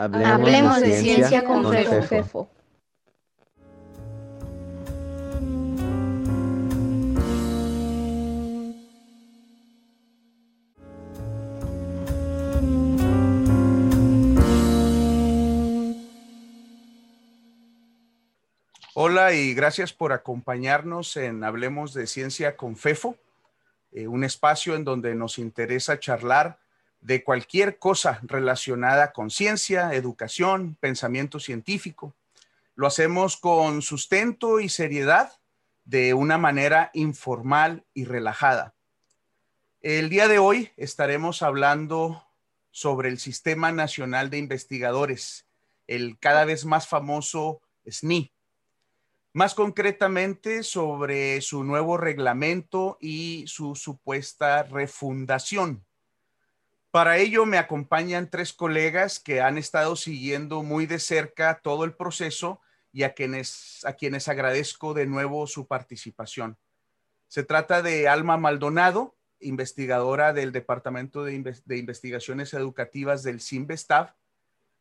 Hablemos, de, ciencia, con, FEFO. Hola y gracias por acompañarnos en Hablemos de Ciencia con FEFO, eh, un espacio en donde nos interesa charlar de cualquier cosa relacionada con ciencia, educación, pensamiento científico. Lo hacemos con sustento y seriedad de una manera informal y relajada. El día de hoy estaremos hablando sobre el Sistema Nacional de Investigadores, el cada vez más famoso SNI. Más concretamente sobre su nuevo reglamento y su supuesta refundación. Para ello me acompañan tres colegas que han estado siguiendo muy de cerca todo el proceso y a quienes, a quienes agradezco de nuevo su participación. Se trata de Alma Maldonado, investigadora del Departamento de, Investigaciones Educativas del CIMBESTAF,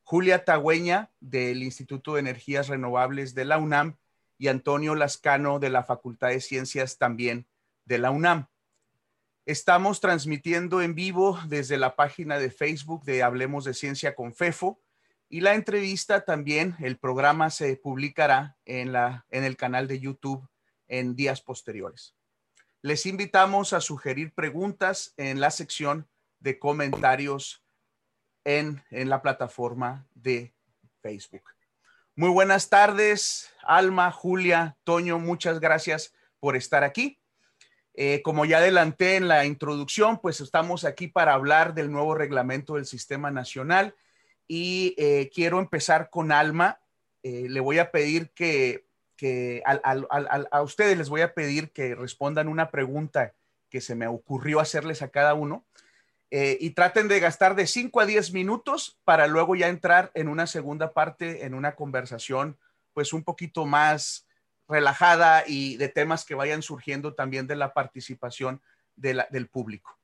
Julia Tagüeña, del Instituto de Energías Renovables de la UNAM, y Antonio Lascano, de la Facultad de Ciencias también de la UNAM. Estamos transmitiendo en vivo desde la página de Facebook de Hablemos de Ciencia con FEFO y la entrevista también, el programa se publicará en, la, en el canal de YouTube en días posteriores. Les invitamos a sugerir preguntas en la sección de comentarios en, en la plataforma de Facebook. Muy buenas tardes, Alma, Julia, Toño, muchas gracias por estar aquí. Eh, como ya adelanté en la introducción, pues estamos aquí para hablar del nuevo reglamento del Sistema Nacional y eh, quiero empezar con Alma. Eh, le voy a pedir que, a ustedes les voy a pedir que respondan una pregunta que se me ocurrió hacerles a cada uno y traten de gastar de 5 a 10 minutos para luego ya entrar en una segunda parte, en una conversación pues un poquito más relajada y de temas que vayan surgiendo también de la participación del público.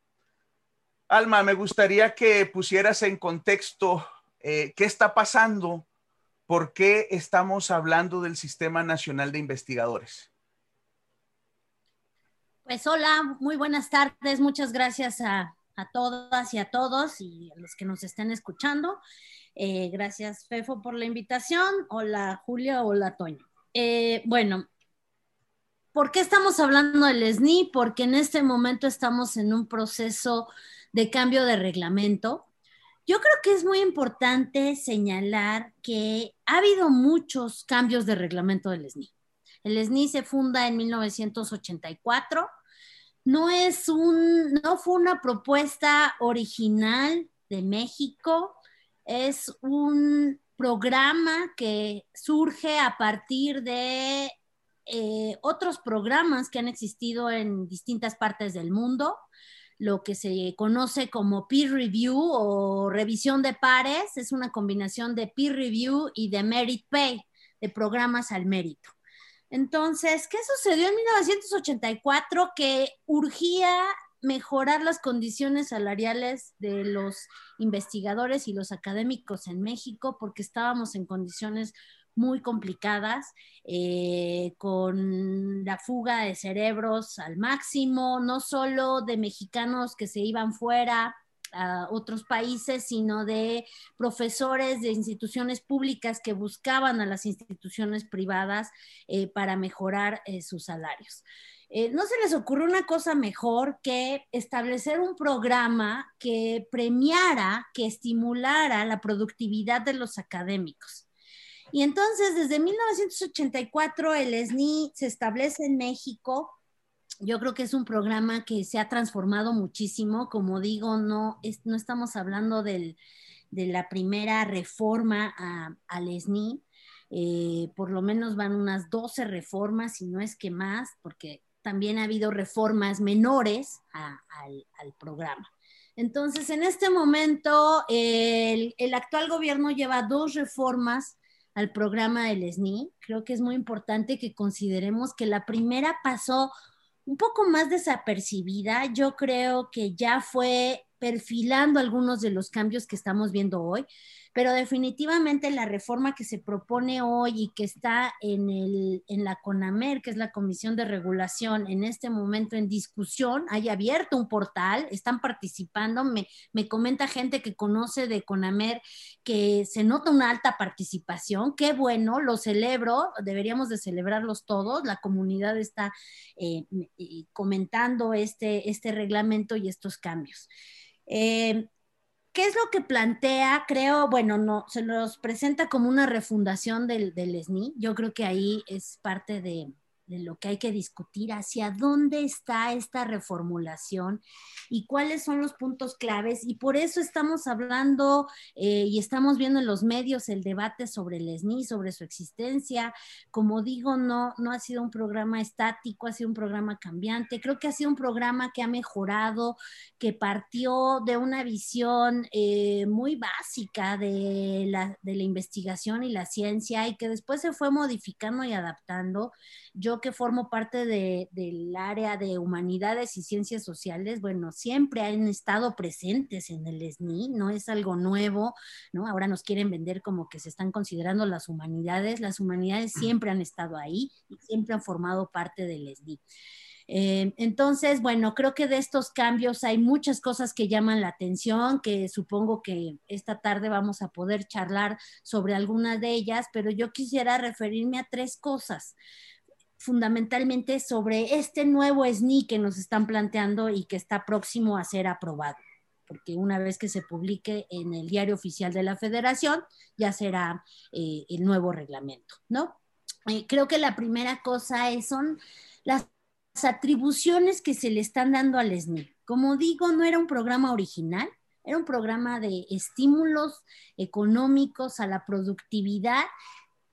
Alma, me gustaría que pusieras en contexto eh, qué está pasando, por qué estamos hablando del Sistema Nacional de Investigadores. Pues hola, muy buenas tardes, muchas gracias a, todas y a todos y a los que nos estén escuchando. Eh, gracias, Fefo, por la invitación. Hola, Julia, hola, Toño. Eh, bueno, ¿por qué estamos hablando del SNI? Porque en este momento estamos en un proceso de cambio de reglamento. Yo creo que es muy importante señalar que ha habido muchos cambios de reglamento del SNI. El SNI se funda en 1984. No es un, no fue una propuesta original de México, es un programa que surge a partir de eh, otros programas que han existido en distintas partes del mundo, lo que se conoce como peer review o revisión de pares, es una combinación de peer review y de merit pay, de programas al mérito. Entonces, ¿qué sucedió en 1984? Que urgía mejorar las condiciones salariales de los investigadores y los académicos en México porque estábamos en condiciones muy complicadas, eh, con la fuga de cerebros al máximo, no solo de mexicanos que se iban fuera a otros países, sino de profesores de instituciones públicas que buscaban a las instituciones privadas eh, para mejorar eh, sus salarios. Eh, ¿no se les ocurre una cosa mejor que establecer un programa que premiara, que estimulara la productividad de los académicos? Y entonces, desde 1984, el SNI se establece en México. Yo creo que es un programa que se ha transformado muchísimo. Como digo, no, estamos hablando de la primera reforma al SNI. Eh, por lo menos van unas 12 reformas, si no es que más, porque también ha habido reformas menores al, programa. Entonces, en este momento, el, actual gobierno lleva dos reformas al programa del SNI. Creo que es muy importante que consideremos que la primera pasó un poco más desapercibida. Yo creo que ya fue perfilando algunos de los cambios que estamos viendo hoy pero definitivamente la reforma que se propone hoy y que está en, el, en la CONAMER, que es la Comisión de Regulación, en este momento en discusión, hay abierto un portal, están participando, me, me comenta gente que conoce de CONAMER que se nota una alta participación, qué bueno, lo celebro, deberíamos de celebrarlos todos, la comunidad está eh, comentando este, este reglamento y estos cambios. Eh, ¿Qué es lo que plantea? Creo, bueno, no, se nos presenta como una refundación del, del SNI. Yo creo que ahí es parte de, de lo que hay que discutir, hacia dónde está esta reformulación y cuáles son los puntos claves. Y por eso estamos hablando eh, y estamos viendo en los medios el debate sobre el SNI, sobre su existencia. Como digo, no, no ha sido un programa estático, ha sido un programa cambiante. Creo que ha sido un programa que ha mejorado, que partió de una visión eh, muy básica de la, de la investigación y la ciencia y que después se fue modificando y adaptando. Yo que formo parte del área de humanidades y ciencias sociales, bueno, siempre han estado presentes en el SNI, no es algo nuevo, ¿no? Ahora nos quieren vender como que se están considerando las humanidades, las humanidades siempre han estado ahí y siempre han formado parte del SNI. Eh, entonces, bueno, creo que de estos cambios hay muchas cosas que llaman la atención, que supongo que esta tarde vamos a poder charlar sobre algunas de ellas, pero yo quisiera referirme a tres cosas fundamentalmente sobre este nuevo SNI que nos están planteando y que está próximo a ser aprobado, porque una vez que se publique en el diario oficial de la federación, ya será eh, el nuevo reglamento, ¿no? Eh, creo que la primera cosa es, son las atribuciones que se le están dando al SNI. Como digo, no era un programa original, era un programa de estímulos económicos a la productividad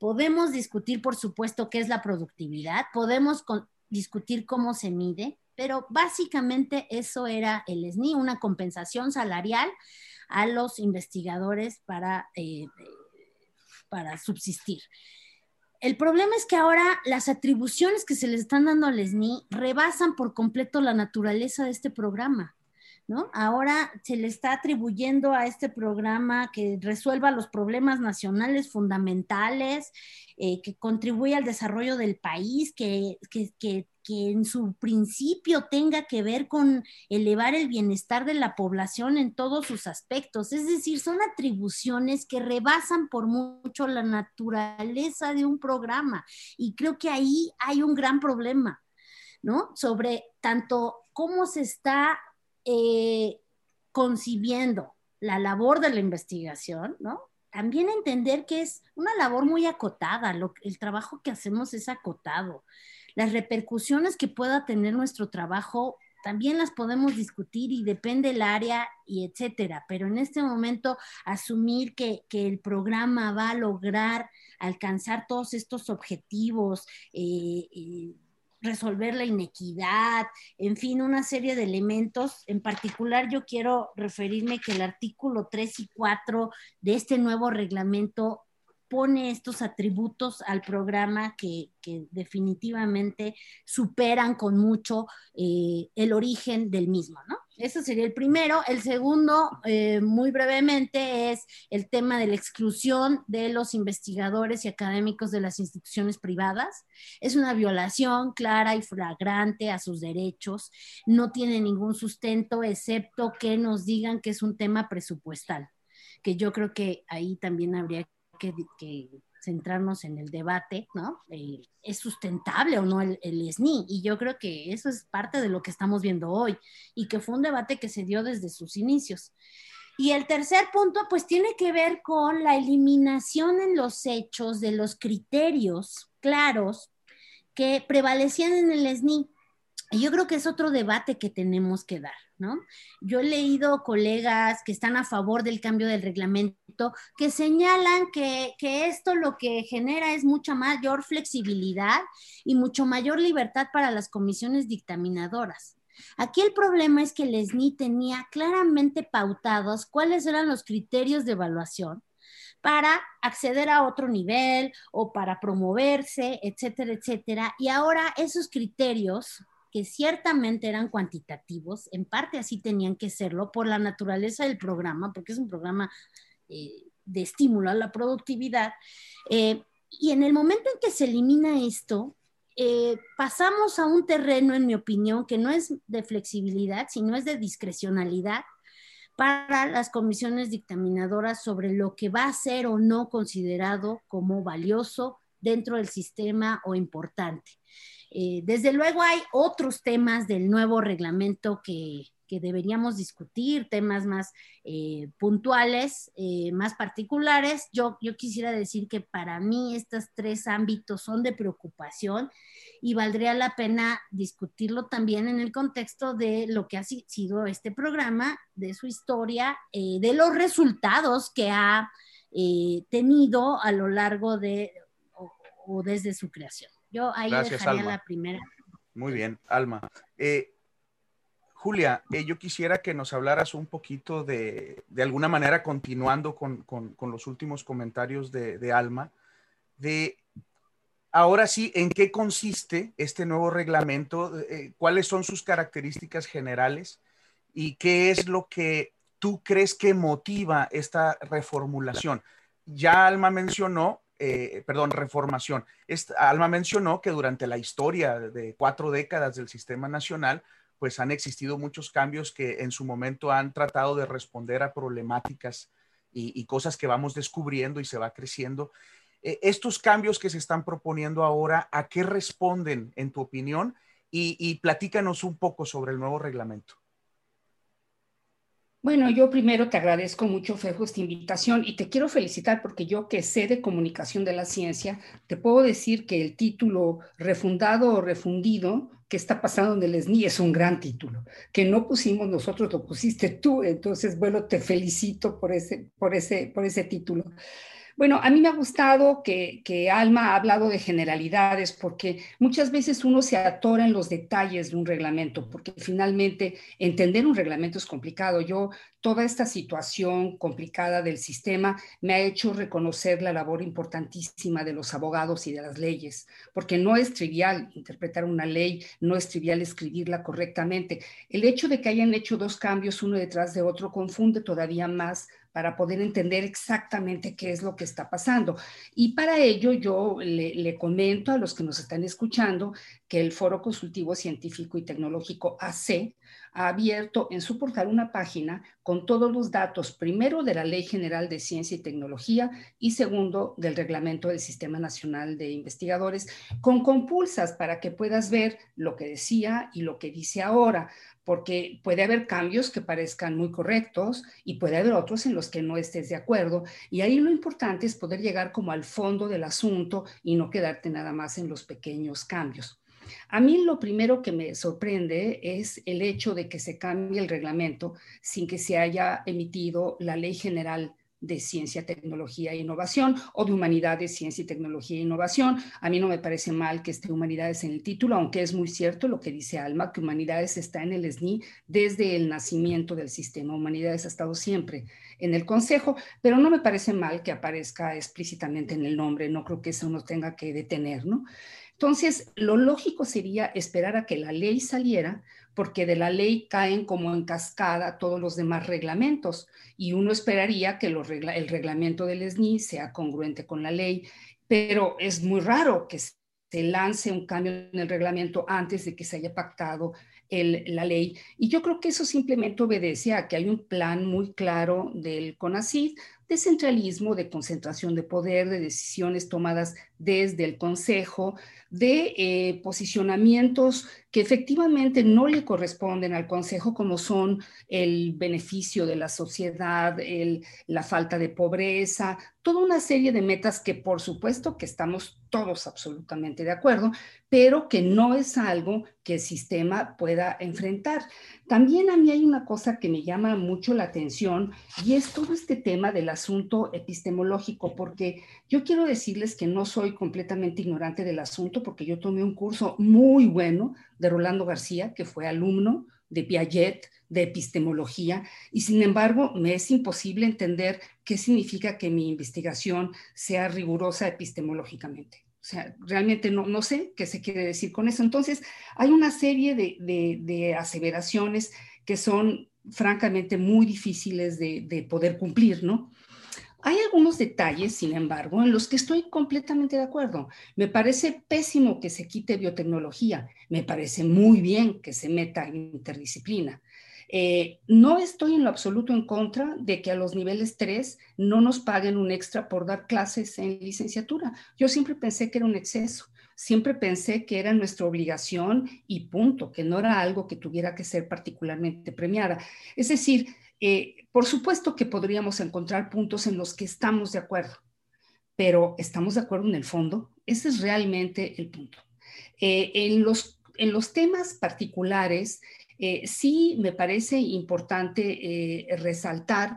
Podemos discutir, por supuesto, qué es la productividad, podemos discutir cómo se mide, pero básicamente eso era el SNI, una compensación salarial a los investigadores para, eh, para subsistir. El problema es que ahora las atribuciones que se les están dando al SNI rebasan por completo la naturaleza de este programa. Ahora se le está atribuyendo a este programa que resuelva los problemas nacionales fundamentales, eh, que contribuya al desarrollo del país, que, que, en su principio tenga que ver con elevar el bienestar de la población en todos sus aspectos. Es decir, son atribuciones que rebasan por mucho la naturaleza de un programa. Y creo que ahí hay un gran problema, ¿no? Sobre tanto cómo se está eh, concibiendo la labor de la investigación, ¿no? También entender que es una labor muy acotada, el trabajo que hacemos es acotado. Las repercusiones que pueda tener nuestro trabajo también las podemos discutir y depende el área y etcétera, pero en este momento asumir que, que el programa va a lograr alcanzar todos estos objetivos eh, eh, resolver la inequidad, en fin, una serie de elementos. En particular, yo quiero referirme que el artículo 3 y 4 de este nuevo reglamento pone estos atributos al programa que, definitivamente superan con mucho eh, el origen del mismo, ¿no? Ese sería el primero. El segundo, eh, muy brevemente, es el tema de la exclusión de los investigadores y académicos de las instituciones privadas. Es una violación clara y flagrante a sus derechos. No tiene ningún sustento, excepto que nos digan que es un tema presupuestal, que yo creo que ahí también habría que, centrarnos en el debate, ¿no? Eh, ¿Es sustentable o no el, el, SNI? Y yo creo que eso es parte de lo que estamos viendo hoy y que fue un debate que se dio desde sus inicios. Y el tercer punto, pues tiene que ver con la eliminación en los hechos de los criterios claros que prevalecían en el SNI. Y yo creo que es otro debate que tenemos que dar, ¿no? Yo he leído colegas que están a favor del cambio del reglamento, que señalan que, esto lo que genera es mucha mayor flexibilidad y mucho mayor libertad para las comisiones dictaminadoras. Aquí el problema es que el SNI tenía claramente pautados cuáles eran los criterios de evaluación para acceder a otro nivel o para promoverse, etcétera, etcétera. Y ahora esos criterios que ciertamente eran cuantitativos, en parte así tenían que serlo por la naturaleza del programa, porque es un programa eh, de estímulo a la productividad. Eh, y en el momento en que se elimina esto, eh, pasamos a un terreno, en mi opinión, que no es de flexibilidad, sino es de discrecionalidad para las comisiones dictaminadoras sobre lo que va a ser o no considerado como valioso dentro del sistema o importante. Eh, desde luego hay otros temas del nuevo reglamento que, deberíamos discutir, temas más eh, puntuales, eh, más particulares. Yo, yo quisiera decir que para mí estos tres ámbitos son de preocupación y valdría la pena discutirlo también en el contexto de lo que ha sido este programa, de su historia, de los resultados que ha tenido a lo largo de o desde su creación. Yo ahí dejaría la primera. Muy bien, Alma. Eh, Julia, eh, yo quisiera que nos hablaras un poquito de, de alguna manera, continuando con, los últimos comentarios de, Alma, de ahora sí, ¿en qué consiste este nuevo reglamento? Eh, ¿Cuáles son sus características generales? ¿Y qué es lo que tú crees que motiva esta reformulación? Ya Alma mencionó eh, perdón, reformación. Alma mencionó que durante la historia de cuatro décadas del sistema nacional, pues han existido muchos cambios que en su momento han tratado de responder a problemáticas y, cosas que vamos descubriendo y se va creciendo. Eh, estos cambios que se están proponiendo ahora, ¿a qué responden en tu opinión? y platícanos un poco sobre el nuevo reglamento. Bueno, yo primero te agradezco mucho, Fejo, esta invitación y te quiero felicitar porque yo que sé de comunicación de la ciencia, te puedo decir que el título refundado o refundido que está pasando en el SNI es un gran título, que no pusimos nosotros, lo pusiste tú, entonces, bueno, te felicito por ese, por ese, por ese título. Bueno, a mí me ha gustado que, Alma ha hablado de generalidades porque muchas veces uno se atora en los detalles de un reglamento, porque finalmente entender un reglamento es complicado. Yo, toda esta situación complicada del sistema me ha hecho reconocer la labor importantísima de los abogados y de las leyes, porque no es trivial interpretar una ley, no es trivial escribirla correctamente. El hecho de que hayan hecho dos cambios uno detrás de otro confunde todavía más para poder entender exactamente qué es lo que está pasando. Y para ello yo le, comento a los que nos están escuchando que el Foro Consultivo Científico y Tecnológico AC ha abierto en su portal una página con todos los datos, primero de la Ley General de Ciencia y Tecnología y segundo del Reglamento del Sistema Nacional de Investigadores, con compulsas para que puedas ver lo que decía y lo que dice ahora porque puede haber cambios que parezcan muy correctos y puede haber otros en los que no estés de acuerdo. Y ahí lo importante es poder llegar como al fondo del asunto y no quedarte nada más en los pequeños cambios. A mí lo primero que me sorprende es el hecho de que se cambie el reglamento sin que se haya emitido la ley general de ciencia, tecnología e innovación o de humanidades, ciencia y tecnología e innovación. A mí no me parece mal que esté humanidades en el título, aunque es muy cierto lo que dice Alma, que humanidades está en el SNI desde el nacimiento del sistema. Humanidades ha estado siempre en el Consejo, pero no me parece mal que aparezca explícitamente en el nombre. No creo que eso nos tenga que detener, ¿no? Entonces, lo lógico sería esperar a que la ley saliera porque de la ley caen como en cascada todos los demás reglamentos y uno esperaría que el reglamento del SNI sea congruente con la ley, pero es muy raro que se lance un cambio en el reglamento antes de que se haya pactado la ley. Y yo creo que eso simplemente obedece a que hay un plan muy claro del CONACYT de centralismo, de concentración de poder, de decisiones tomadas desde el Consejo, de eh, posicionamientos que efectivamente no le corresponden al Consejo, como son el beneficio de la sociedad, la falta de pobreza, toda una serie de metas que por supuesto que estamos todos absolutamente de acuerdo, pero que no es algo que el sistema pueda enfrentar. También a mí hay una cosa que me llama mucho la atención y es todo este tema del asunto epistemológico, porque yo quiero decirles que no soy completamente ignorante del asunto, porque yo tomé un curso muy bueno de Rolando García, que fue alumno de Piaget, de epistemología, y sin embargo me es imposible entender qué significa que mi investigación sea rigurosa epistemológicamente. O sea, realmente no, no sé qué se quiere decir con eso. Entonces, hay una serie de, de, aseveraciones que son francamente muy difíciles de, de poder cumplir, ¿no? Hay algunos detalles, sin embargo, en los que estoy completamente de acuerdo. Me parece pésimo que se quite biotecnología, me parece muy bien que se meta interdisciplina. Eh, no estoy en lo absoluto en contra de que a los niveles 3 no nos paguen un extra por dar clases en licenciatura. Yo siempre pensé que era un exceso, siempre pensé que era nuestra obligación y punto, que no era algo que tuviera que ser particularmente premiada. Es decir, eh, por supuesto que podríamos encontrar puntos en los que estamos de acuerdo, pero ¿estamos de acuerdo en el fondo? Ese es realmente el punto. Eh, en, los, en los temas particulares, eh, sí me parece importante resaltar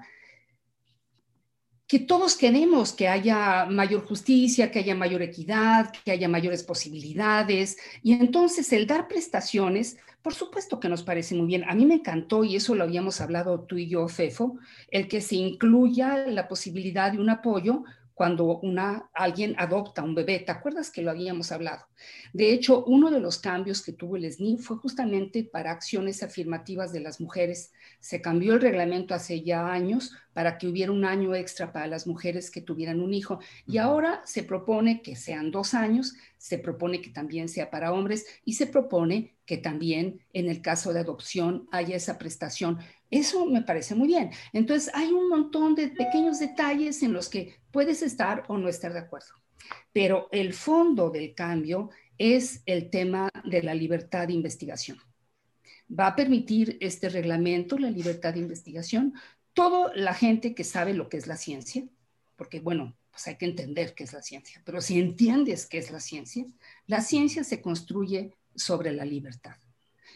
que todos queremos que haya mayor justicia, que haya mayor equidad, que haya mayores posibilidades. Y entonces el dar prestaciones por supuesto que nos parece muy bien. A mí me encantó, y eso lo habíamos hablado tú y yo, Fefo, el que se incluya la posibilidad de un apoyo cuando una, alguien adopta un bebé. ¿Te acuerdas que lo habíamos hablado? De hecho, uno de los cambios que tuvo el SNI fue justamente para acciones afirmativas de las mujeres. Se cambió el reglamento hace ya años para que hubiera un año extra para las mujeres que tuvieran un hijo. Y ahora se propone que sean dos años, se propone que también sea para hombres y se propone que también en el caso de adopción haya esa prestación. Eso me parece muy bien. Entonces, hay un montón de pequeños detalles en los que puedes estar o no estar de acuerdo. Pero el fondo del cambio es el tema de la libertad de investigación. Va a permitir este reglamento la libertad de investigación toda la gente que sabe lo que es la ciencia, porque bueno, pues hay que entender qué es la ciencia, pero si entiendes qué es la ciencia, la ciencia se construye sobre la libertad.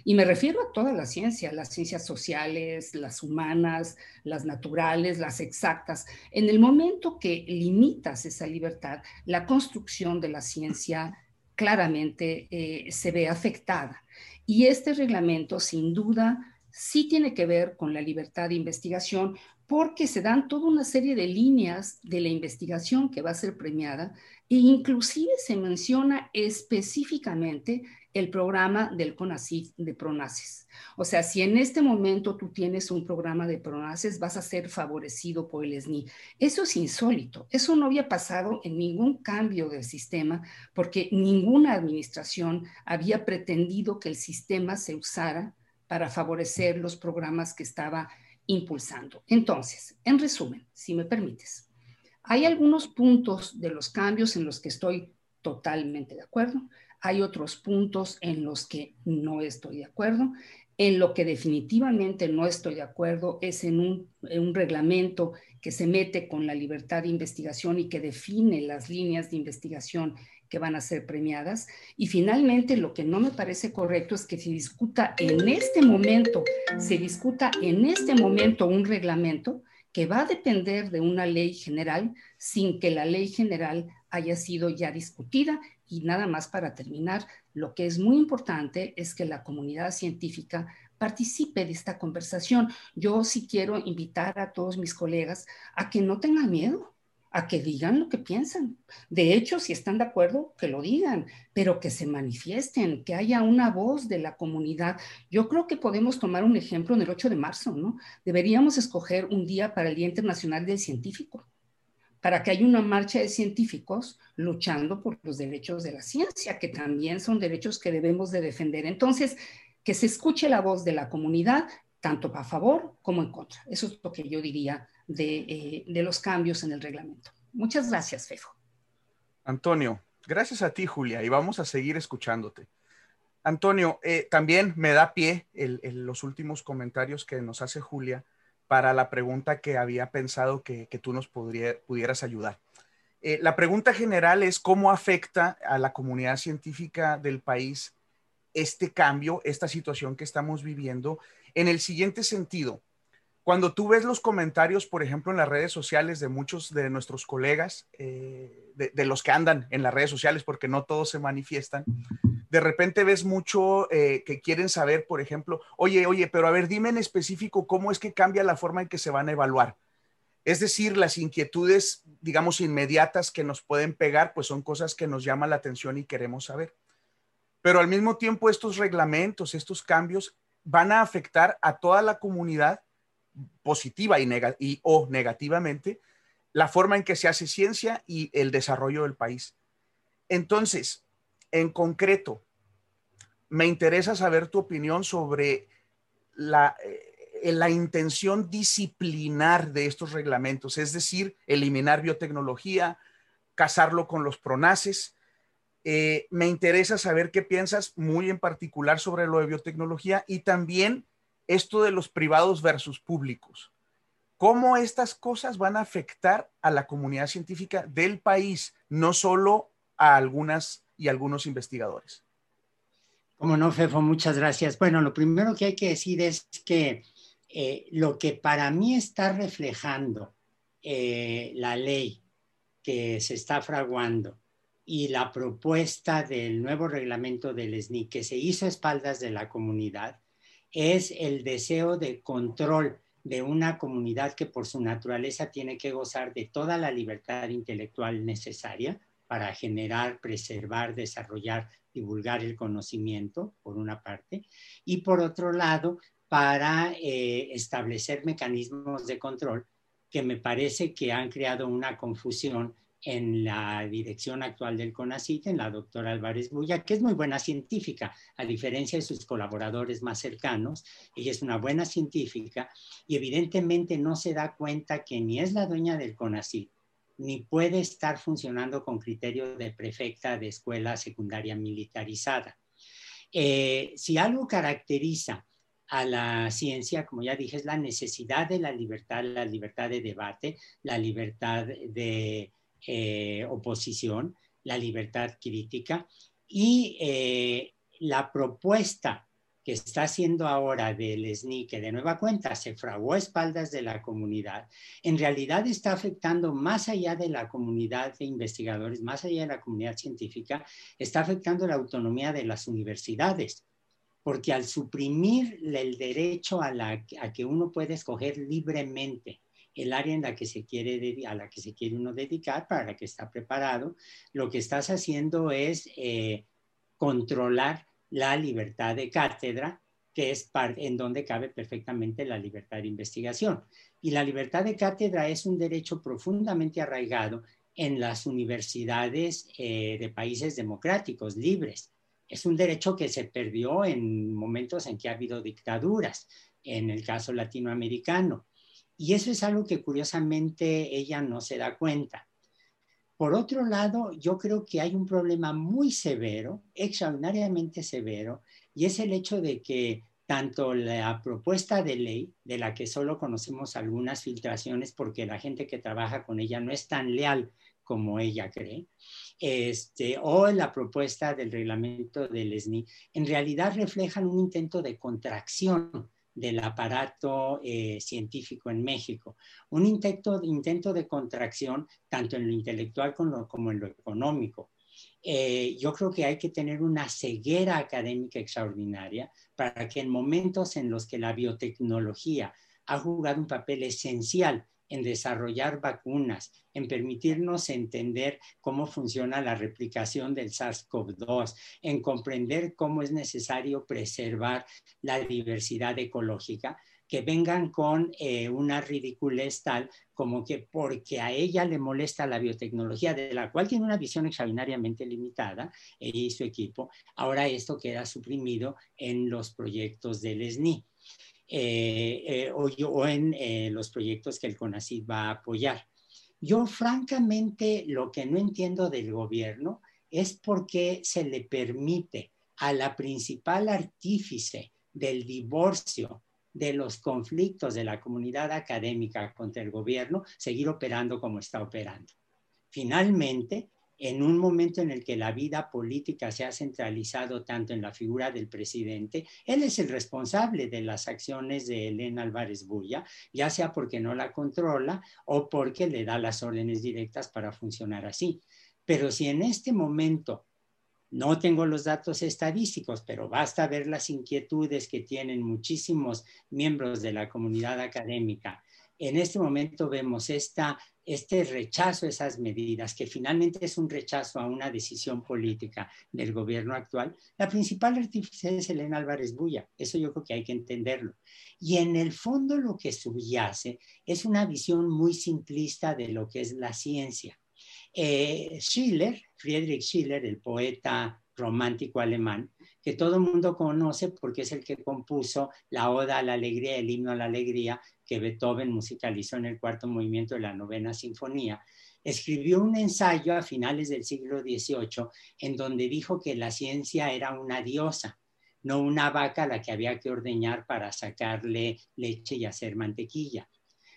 Y me refiero a toda la ciencia, las ciencias sociales, las humanas, las naturales, las exactas. En el momento que limitas esa libertad, la construcción de la ciencia claramente eh, se ve afectada. Y este reglamento, sin duda, sí tiene que ver con la libertad de investigación porque se dan toda una serie de líneas de la investigación que va a ser premiada e inclusive se menciona específicamente el programa del CONACYT de PRONACES. O sea, si en este momento tú tienes un programa de PRONACES, vas a ser favorecido por el SNI. Eso es insólito. Eso no había pasado en ningún cambio del sistema porque ninguna administración había pretendido que el sistema se usara para favorecer los programas que estaba impulsando. Entonces, en resumen, si me permites, hay algunos puntos de los cambios en los que estoy totalmente de acuerdo, hay otros puntos en los que no estoy de acuerdo. En lo que definitivamente no estoy de acuerdo es en un, en un, reglamento que se mete con la libertad de investigación y que define las líneas de investigación que van a ser premiadas. Y finalmente, lo que no me parece correcto es que se discuta en este momento, se discuta en este momento un reglamento que va a depender de una ley general sin que la ley general haya sido ya discutida. Y nada más para terminar, lo que es muy importante es que la comunidad científica participe de esta conversación. Yo sí quiero invitar a todos mis colegas a que no tengan miedo, a que digan lo que piensan. De hecho, si están de acuerdo, que lo digan, pero que se manifiesten, que haya una voz de la comunidad. Yo creo que podemos tomar un ejemplo en el 8 de marzo, ¿no? Deberíamos escoger un día para el Día Internacional del Científico, para que haya una marcha de científicos luchando por los derechos de la ciencia, que también son derechos que debemos de defender. Entonces, que se escuche la voz de la comunidad, tanto a favor como en contra. Eso es lo que yo diría eh, de, los cambios en el reglamento. Muchas gracias, Fefo. Antonio, gracias a ti, Julia, y vamos a seguir escuchándote. Antonio, eh, también me da pie los últimos comentarios que nos hace Julia para la pregunta que había pensado que, tú nos pudieras ayudar. Eh, la pregunta general es cómo afecta a la comunidad científica del país este cambio, esta situación que estamos viviendo, en el siguiente sentido. Cuando tú ves los comentarios, por ejemplo, en las redes sociales de muchos de nuestros colegas, eh, de, los que andan en las redes sociales, porque no todos se manifiestan, de repente ves mucho eh, que quieren saber, por ejemplo, oye, oye, pero a ver, dime en específico cómo es que cambia la forma en que se van a evaluar. Es decir, las inquietudes, digamos, inmediatas que nos pueden pegar, pues son cosas que nos llaman la atención y queremos saber. Pero al mismo tiempo, estos reglamentos, estos cambios van a afectar a toda la comunidad positiva y, o negativamente la forma en que se hace ciencia y el desarrollo del país. Entonces, en concreto, me interesa saber tu opinión sobre la, eh, la intención disciplinar de estos reglamentos, es decir, eliminar biotecnología, casarlo con los pronaces. Eh, me interesa saber qué piensas muy en particular sobre lo de biotecnología y también esto de los privados versus públicos. ¿Cómo estas cosas van a afectar a la comunidad científica del país, no solo a algunas y algunos investigadores? Como no, Fefo, muchas gracias. Bueno, lo primero que hay que decir es que eh, lo que para mí está reflejando eh, la ley que se está fraguando y la propuesta del nuevo reglamento del SNI que se hizo a espaldas de la comunidad es el deseo de control de una comunidad que por su naturaleza tiene que gozar de toda la libertad intelectual necesaria para generar, preservar, desarrollar, divulgar el conocimiento, por una parte, y por otro lado, para eh, establecer mecanismos de control que me parece que han creado una confusión en la dirección actual del CONACIT, en la doctora Álvarez Bulla, que es muy buena científica, a diferencia de sus colaboradores más cercanos. Ella es una buena científica y evidentemente no se da cuenta que ni es la dueña del CONACIT, ni puede estar funcionando con criterio de prefecta de escuela secundaria militarizada. Eh, si algo caracteriza a la ciencia, como ya dije, es la necesidad de la libertad, la libertad de debate, la libertad de eh, oposición, la libertad crítica y eh, la propuesta que está haciendo ahora del SNI, que de nueva cuenta se fraguó a espaldas de la comunidad, en realidad está afectando más allá de la comunidad de investigadores, más allá de la comunidad científica, está afectando la autonomía de las universidades porque al suprimir el derecho a, la, a que uno puede escoger libremente el área en la que se quiere, a la que se quiere uno dedicar, para la que está preparado, lo que estás haciendo es eh, controlar la libertad de cátedra, que es en donde cabe perfectamente la libertad de investigación. Y la libertad de cátedra es un derecho profundamente arraigado en las universidades eh, de países democráticos, libres. Es un derecho que se perdió en momentos en que ha habido dictaduras, en el caso latinoamericano. Y eso es algo que curiosamente ella no se da cuenta. Por otro lado, yo creo que hay un problema muy severo, extraordinariamente severo, y es el hecho de que tanto la propuesta de ley, de la que solo conocemos algunas filtraciones porque la gente que trabaja con ella no es tan leal como ella cree, este, o la propuesta del reglamento del SNI, en realidad reflejan un intento de contracción del aparato eh, científico en México. Un intento, de contracción tanto en lo intelectual como, en lo económico. Eh, yo creo que hay que tener una ceguera académica extraordinaria para que en momentos en los que la biotecnología ha jugado un papel esencial en desarrollar vacunas, en permitirnos entender cómo funciona la replicación del SARS-CoV-2, en comprender cómo es necesario preservar la diversidad ecológica, que vengan con eh, una ridiculez tal como que porque a ella le molesta la biotecnología, de la cual tiene una visión extraordinariamente limitada, ella y su equipo, ahora esto queda suprimido en los proyectos del SNI. Eh, eh, o, en eh, los proyectos que el CONACYT va a apoyar. Yo francamente lo que no entiendo del gobierno es por qué se le permite a la principal artífice del divorcio de los conflictos de la comunidad académica contra el gobierno seguir operando como está operando. Finalmente, en un momento en el que la vida política se ha centralizado tanto en la figura del presidente, él es el responsable de las acciones de Elena Álvarez Bulla, ya sea porque no la controla o porque le da las órdenes directas para funcionar así. Pero si en este momento no tengo los datos estadísticos, pero basta ver las inquietudes que tienen muchísimos miembros de la comunidad académica en este momento vemos este rechazo a esas medidas, que finalmente es un rechazo a una decisión política del gobierno actual, la principal artífice es Elena Álvarez Bulla. Eso yo creo que hay que entenderlo. Y en el fondo lo que subyace es una visión muy simplista de lo que es la ciencia. Eh, Schiller, Friedrich Schiller, el poeta romántico alemán, que todo el mundo conoce porque es el que compuso la Oda a la Alegría, el himno a la Alegría, que Beethoven musicalizó en el cuarto movimiento de la novena sinfonía, escribió un ensayo a finales del siglo XVIII en donde dijo que la ciencia era una diosa, no una vaca a la que había que ordeñar para sacarle leche y hacer mantequilla.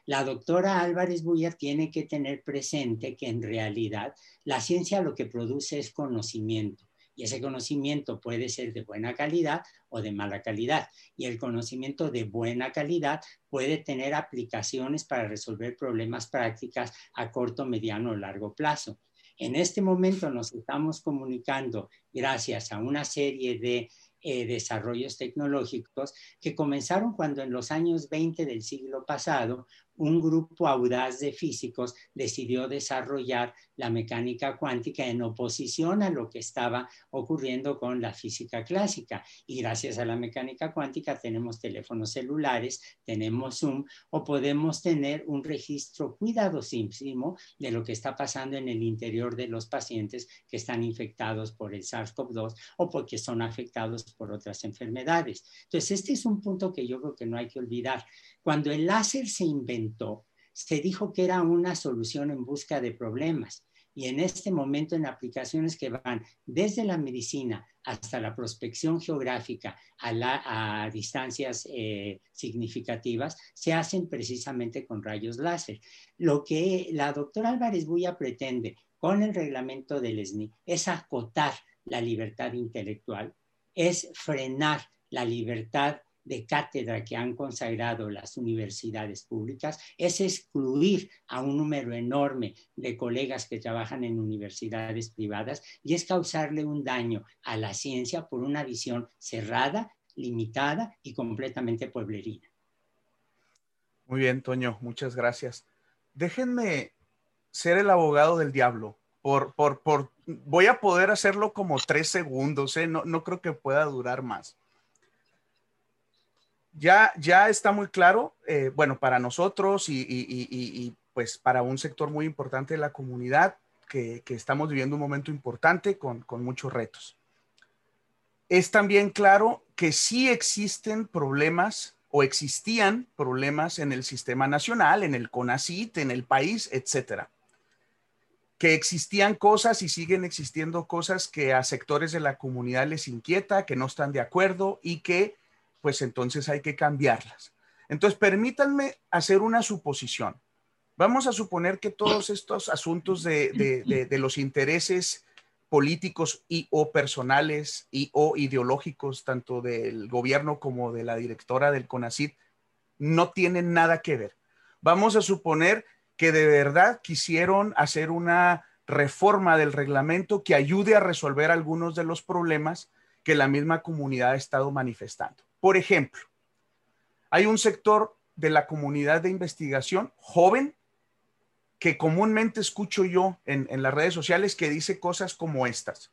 La doctora Álvarez Buya tiene que tener presente que en realidad la ciencia lo que produce es conocimiento y ese conocimiento puede ser de buena calidad o de mala calidad. Y el conocimiento de buena calidad puede tener aplicaciones para resolver problemas prácticas a corto, mediano o largo plazo. En este momento nos estamos comunicando gracias a una serie de eh, desarrollos tecnológicos que comenzaron cuando en los años 20 del siglo pasado un grupo audaz de físicos decidió desarrollar la mecánica cuántica en oposición a lo que estaba ocurriendo con la física clásica. Y gracias a la mecánica cuántica tenemos teléfonos celulares, tenemos Zoom o podemos tener un registro cuidadosísimo de lo que está pasando en el interior de los pacientes que están infectados por el SARS-CoV-2 o porque son afectados por otras enfermedades. Entonces, este es un punto que yo creo que no hay que olvidar. Cuando el láser se inventó, se dijo que era una solución en busca de problemas. Y en este momento, en aplicaciones que van desde la medicina hasta la prospección geográfica a, distancias eh, significativas, se hacen precisamente con rayos láser. Lo que la doctora Álvarez Buya pretende con el reglamento del SNI es acotar la libertad intelectual, es frenar la libertad de cátedra que han consagrado las universidades públicas es excluir a un número enorme de colegas que trabajan en universidades privadas y es causarle un daño a la ciencia por una visión cerrada, limitada y completamente pueblerina. Muy bien, Toño, muchas gracias. Déjenme ser el abogado del diablo. Por, por, por, voy a poder hacerlo como tres segundos, ¿eh? no, no creo que pueda durar más ya, ya está muy claro, eh, bueno, para nosotros y, pues para un sector muy importante de la comunidad que, estamos viviendo un momento importante con, con, muchos retos. Es también claro que sí existen problemas o existían problemas en el sistema nacional, en el CONACIT, en el país, etcétera. Que existían cosas y siguen existiendo cosas que a sectores de la comunidad les inquieta, que no están de acuerdo y que pues entonces hay que cambiarlas. Entonces, permítanme hacer una suposición. Vamos a suponer que todos estos asuntos de, los intereses políticos y o personales y o ideológicos, tanto del gobierno como de la directora del CONACID, no tienen nada que ver. Vamos a suponer que de verdad quisieron hacer una reforma del reglamento que ayude a resolver algunos de los problemas que la misma comunidad ha estado manifestando. Por ejemplo, hay un sector de la comunidad de investigación joven que comúnmente escucho yo en, las redes sociales que dice cosas como estas.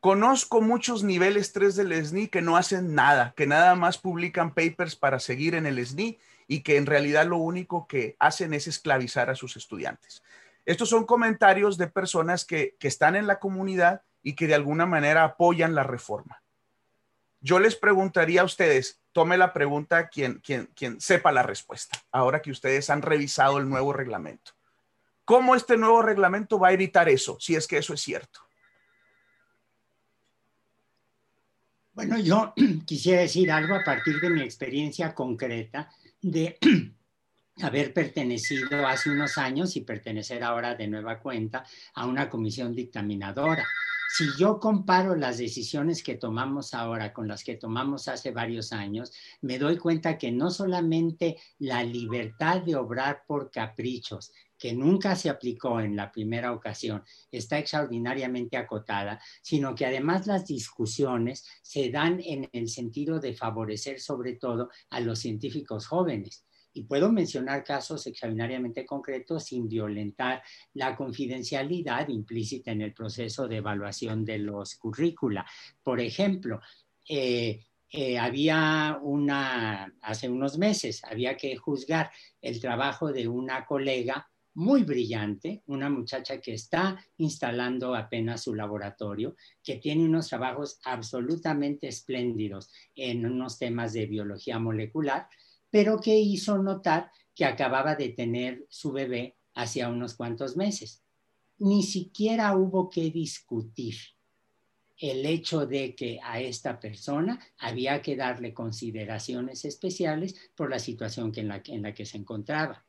Conozco muchos niveles 3 del SNI que no hacen nada, que nada más publican papers para seguir en el SNI y que en realidad lo único que hacen es esclavizar a sus estudiantes. Estos son comentarios de personas que, que están en la comunidad y que de alguna manera apoyan la reforma. Yo les preguntaría a ustedes, tome la pregunta quien, quien, quien sepa la respuesta, ahora que ustedes han revisado el nuevo reglamento. ¿Cómo este nuevo reglamento va a evitar eso, si es que eso es cierto? Bueno, yo quisiera decir algo a partir de mi experiencia concreta de haber pertenecido hace unos años y pertenecer ahora de nueva cuenta a una comisión dictaminadora. Si yo comparo las decisiones que tomamos ahora con las que tomamos hace varios años, me doy cuenta que no solamente la libertad de obrar por caprichos, que nunca se aplicó en la primera ocasión, está extraordinariamente acotada, sino que además las discusiones se dan en el sentido de favorecer sobre todo a los científicos jóvenes Y puedo mencionar casos extraordinariamente concretos sin violentar la confidencialidad implícita en el proceso de evaluación de los currícula. Por ejemplo, eh, eh, había una, hace unos meses, había que juzgar el trabajo de una colega muy brillante, una muchacha que está instalando apenas su laboratorio, que tiene unos trabajos absolutamente espléndidos en unos temas de biología molecular, pero que hizo notar que acababa de tener su bebé hacía unos cuantos meses. Ni siquiera hubo que discutir el hecho de que a esta persona había que darle consideraciones especiales por la situación en, la, en la que se encontraba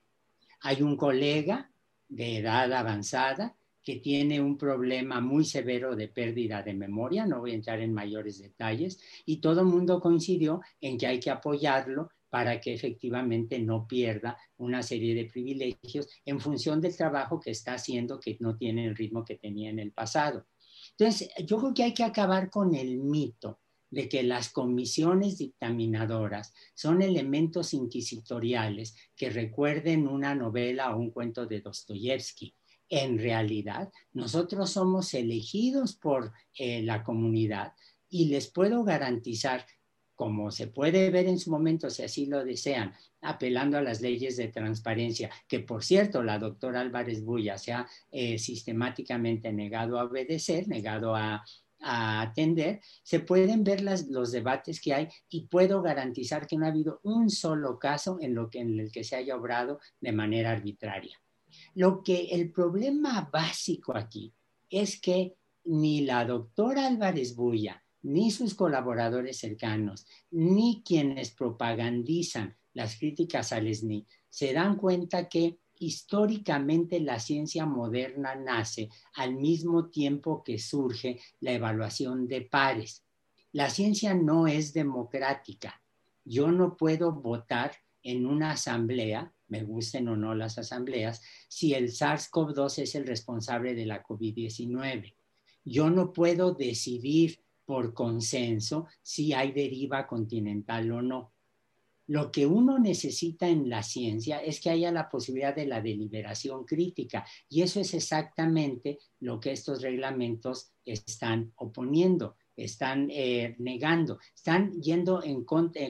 hay un colega de edad avanzada que tiene un problema muy severo de pérdida de memoria, no voy a entrar en mayores detalles, y todo el mundo coincidió en que hay que apoyarlo para que efectivamente no pierda una serie de privilegios en función del trabajo que está haciendo que no tiene el ritmo que tenía en el pasado. Entonces, yo creo que hay que acabar con el mito de que las comisiones dictaminadoras son elementos inquisitoriales que recuerden una novela o un cuento de Dostoyevsky. En realidad, nosotros somos elegidos por eh, la comunidad y les puedo garantizar, como se puede ver en su momento, si así lo desean, apelando a las leyes de transparencia, que por cierto la doctora Álvarez Bulla se ha eh, sistemáticamente negado a obedecer, negado a, a atender, se pueden ver los debates que hay y puedo garantizar que no ha habido un solo caso en, lo que, en el que se haya obrado de manera arbitraria. Lo que el problema básico aquí es que ni la doctora Álvarez Bulla, ni sus colaboradores cercanos, ni quienes propagandizan las críticas al SNI se dan cuenta que históricamente la ciencia moderna nace al mismo tiempo que surge la evaluación de pares. La ciencia no es democrática. Yo no puedo votar en una asamblea, me gusten o no las asambleas, si el SARS-CoV-2 es el responsable de la COVID-19. Yo no puedo decidir por consenso si hay deriva continental o no. Lo que uno necesita en la ciencia es que haya la posibilidad de la deliberación crítica y eso es exactamente lo que estos reglamentos están oponiendo están eh, negando, están yendo en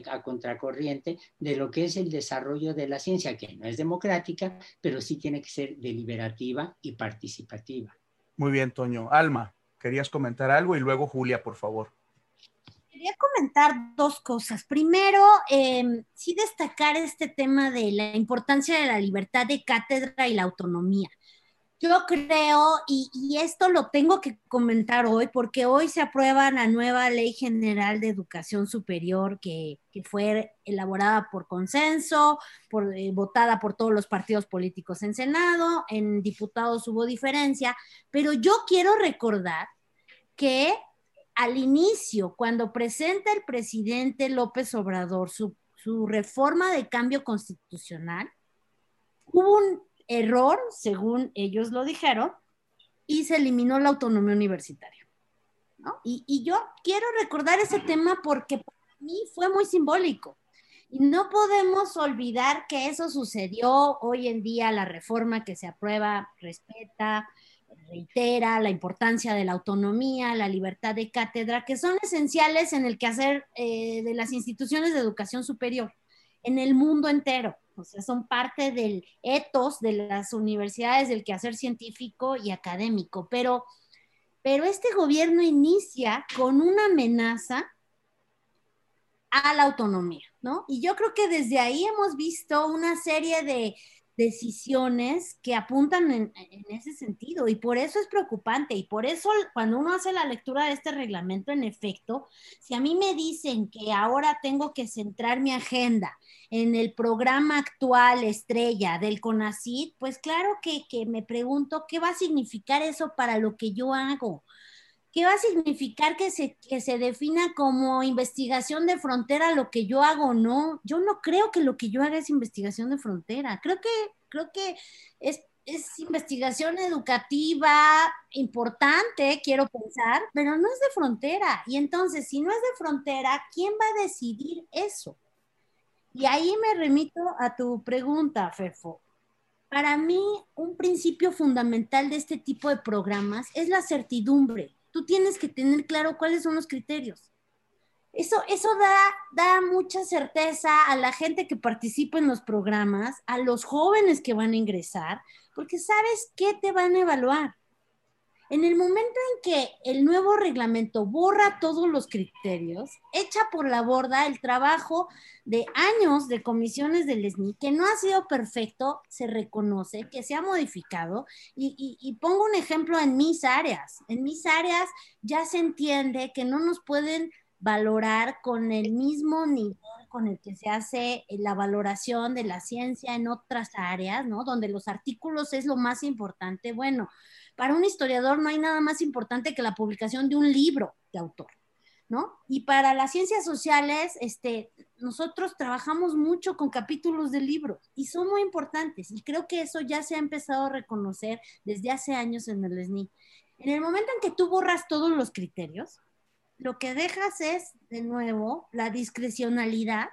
a contracorriente de lo que es el desarrollo de la ciencia, que no es democrática, pero sí tiene que ser deliberativa y participativa. Muy bien, Toño. Alma, querías comentar algo y luego Julia, por favor quería comentar dos cosas. Primero, em, sí destacar este tema de la importancia de la libertad de cátedra y la autonomía. Yo creo, y, esto lo tengo que comentar hoy, porque hoy se aprueba la nueva Ley General de Educación Superior que, fue elaborada por consenso, por, eh, votada por todos los partidos políticos en Senado, en diputados hubo diferencia, pero yo quiero recordar que al inicio, cuando presenta el presidente López Obrador su, reforma de cambio constitucional, hubo un error, según ellos lo dijeron, y se eliminó la autonomía universitaria. Y, yo quiero recordar ese tema porque para mí fue muy simbólico. Y no podemos olvidar que eso sucedió hoy en día, la reforma que se aprueba respeta, reitera la importancia de la autonomía, la libertad de cátedra, que son esenciales en el quehacer eh, de las instituciones de educación superior en el mundo entero. O sea, son parte del etos de las universidades, del quehacer científico y académico. Pero, pero este gobierno inicia con una amenaza a la autonomía, ¿no? Y yo creo que desde ahí hemos visto una serie de decisiones que apuntan en, ese sentido y por eso es preocupante y por eso cuando uno hace la lectura de este reglamento, en efecto, si a mí me dicen que ahora tengo que centrar mi agenda en el programa actual estrella del CONACID, pues claro que, que me pregunto qué va a significar eso para lo que yo hago. ¿Qué va a significar que se, que se defina como investigación de frontera lo que yo hago o no? Yo no creo que lo que yo haga es investigación de frontera. Creo que, creo que es, es investigación educativa importante, quiero pensar, pero no es de frontera. Y entonces, si no es de frontera, ¿quién va a decidir eso? Y ahí me remito a tu pregunta, Fefo. Para mí, un principio fundamental de este tipo de programas es la certidumbre. Tú tienes que tener claro cuáles son los criterios. Eso, eso da, da mucha certeza a la gente que participa en los programas, a los jóvenes que van a ingresar, porque sabes qué te van a evaluar. En el momento en que el nuevo reglamento borra todos los criterios, echa por la borda el trabajo de años de comisiones del SNI, que no ha sido perfecto, se reconoce, que se ha modificado. Y, y pongo un ejemplo en mis áreas. En mis áreas ya se entiende que no nos pueden valorar con el mismo nivel con el que se hace la valoración de la ciencia en otras áreas, ¿no? Donde los artículos es lo más importante. Bueno, para un historiador no hay nada más importante que la publicación de un libro de autor, ¿no? Y para las ciencias sociales, este, nosotros trabajamos mucho con capítulos de libros y son muy importantes y creo que eso ya se ha empezado a reconocer desde hace años en el SNI. En el momento en que tú borras todos los criterios, lo que dejas es, de nuevo, la discrecionalidad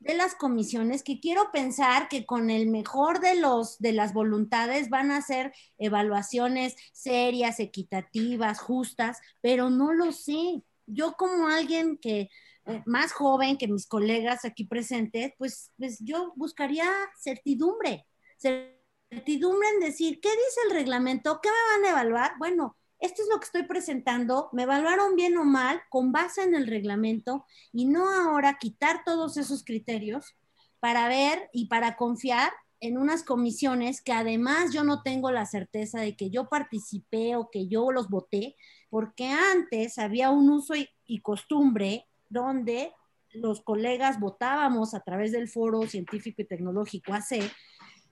de las comisiones que quiero pensar que con el mejor de los de las voluntades van a hacer evaluaciones serias, equitativas, justas, pero no lo sé. Yo como alguien que eh, más joven que mis colegas aquí presentes, pues, pues yo buscaría certidumbre, certidumbre en decir, ¿qué dice el reglamento? ¿Qué me van a evaluar? Bueno, esto es lo que estoy presentando, me evaluaron bien o mal con base en el reglamento y no ahora quitar todos esos criterios para ver y para confiar en unas comisiones que además yo no tengo la certeza de que yo participé o que yo los voté, porque antes había un uso y, costumbre donde los colegas votábamos a través del foro científico y tecnológico AC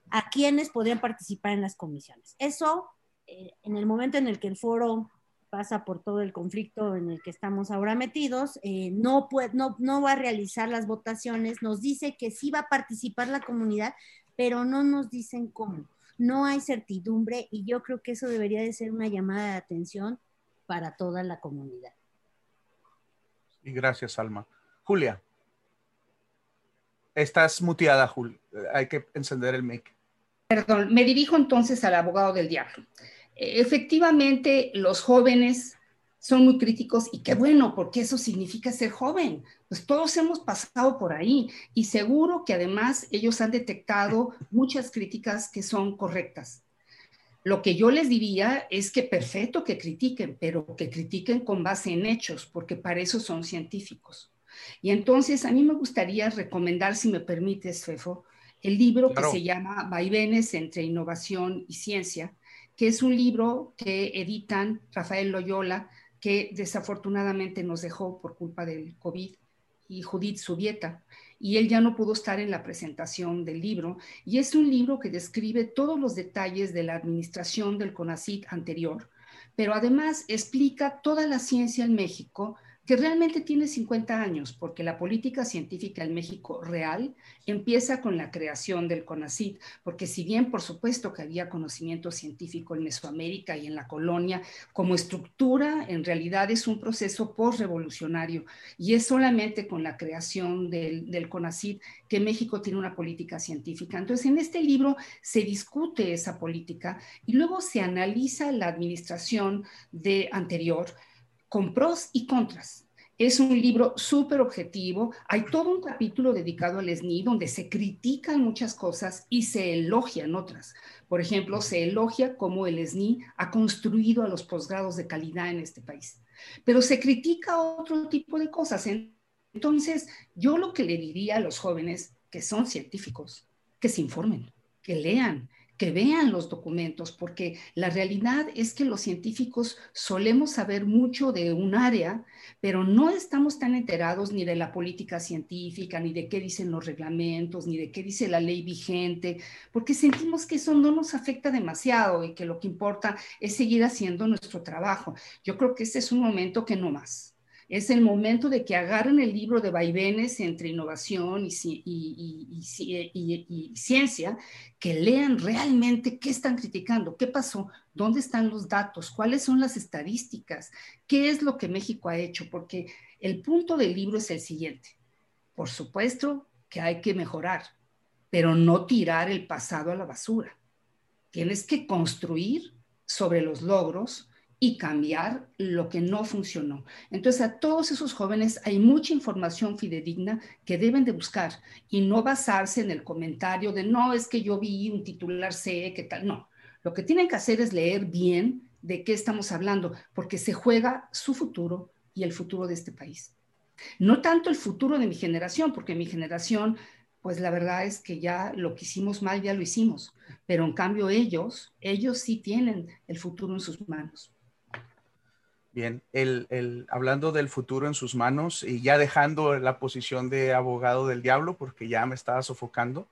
a quienes podían participar en las comisiones. Eso eh, en el momento en el que el foro pasa por todo el conflicto en el que estamos ahora metidos, eh, no, puede, no, no va a realizar las votaciones, nos dice que sí va a participar la comunidad, pero no nos dicen cómo. No hay certidumbre y yo creo que eso debería de ser una llamada de atención para toda la comunidad. Y gracias, Alma. Julia. Estás muteada, Julia. Hay que encender el mic. Perdón, me dirijo entonces al abogado del diablo efectivamente los jóvenes son muy críticos y qué bueno, porque eso significa ser joven. Pues todos hemos pasado por ahí y seguro que además ellos han detectado muchas críticas que son correctas. Lo que yo les diría es que perfecto que critiquen, pero que critiquen con base en hechos, porque para eso son científicos. Y entonces a mí me gustaría recomendar, si me permites, Fefo, el libro que se llama Vaivenes entre innovación y ciencia, que es un libro que editan Rafael Loyola, que desafortunadamente nos dejó por culpa del COVID, y Judith Subieta. Y él ya no pudo estar en la presentación del libro. Y es un libro que describe todos los detalles de la administración del CONACIT anterior, pero además explica toda la ciencia en México que realmente tiene 50 años, porque la política científica en México real empieza con la creación del CONACID, porque si bien por supuesto que había conocimiento científico en Mesoamérica y en la colonia, como estructura en realidad es un proceso postrevolucionario y es solamente con la creación del, del CONACID que México tiene una política científica. Entonces en este libro se discute esa política y luego se analiza la administración de anterior con pros y contras. Es un libro súper objetivo. Hay todo un capítulo dedicado al SNI donde se critican muchas cosas y se elogian otras. Por ejemplo, se elogia cómo el SNI ha construido a los posgrados de calidad en este país. Pero se critica otro tipo de cosas. Entonces, yo lo que le diría a los jóvenes que son científicos, que se informen, que lean, que vean los documentos, porque la realidad es que los científicos solemos saber mucho de un área, pero no estamos tan enterados ni de la política científica, ni de qué dicen los reglamentos, ni de qué dice la ley vigente, porque sentimos que eso no nos afecta demasiado y que lo que importa es seguir haciendo nuestro trabajo. Yo creo que este es un momento que no más es el momento de que agarren el libro de vaivenes entre innovación y, ciencia, que lean realmente qué están criticando, qué pasó, dónde están los datos, cuáles son las estadísticas, qué es lo que México ha hecho, porque el punto del libro es el siguiente. Por supuesto que hay que mejorar, pero no tirar el pasado a la basura. Tienes que construir sobre los logros y cambiar lo que no funcionó. Entonces, a todos esos jóvenes hay mucha información fidedigna que deben de buscar y no basarse en el comentario de, no, es que yo vi un titular C, que tal. No, lo que tienen que hacer es leer bien de qué estamos hablando, porque se juega su futuro y el futuro de este país. No tanto el futuro de mi generación, porque mi generación, pues la verdad es que ya lo que hicimos mal, ya lo hicimos, pero en cambio ellos, ellos sí tienen el futuro en sus manos. Bien, el, hablando del futuro en sus manos y ya dejando la posición de abogado del diablo, porque ya me estaba sofocando.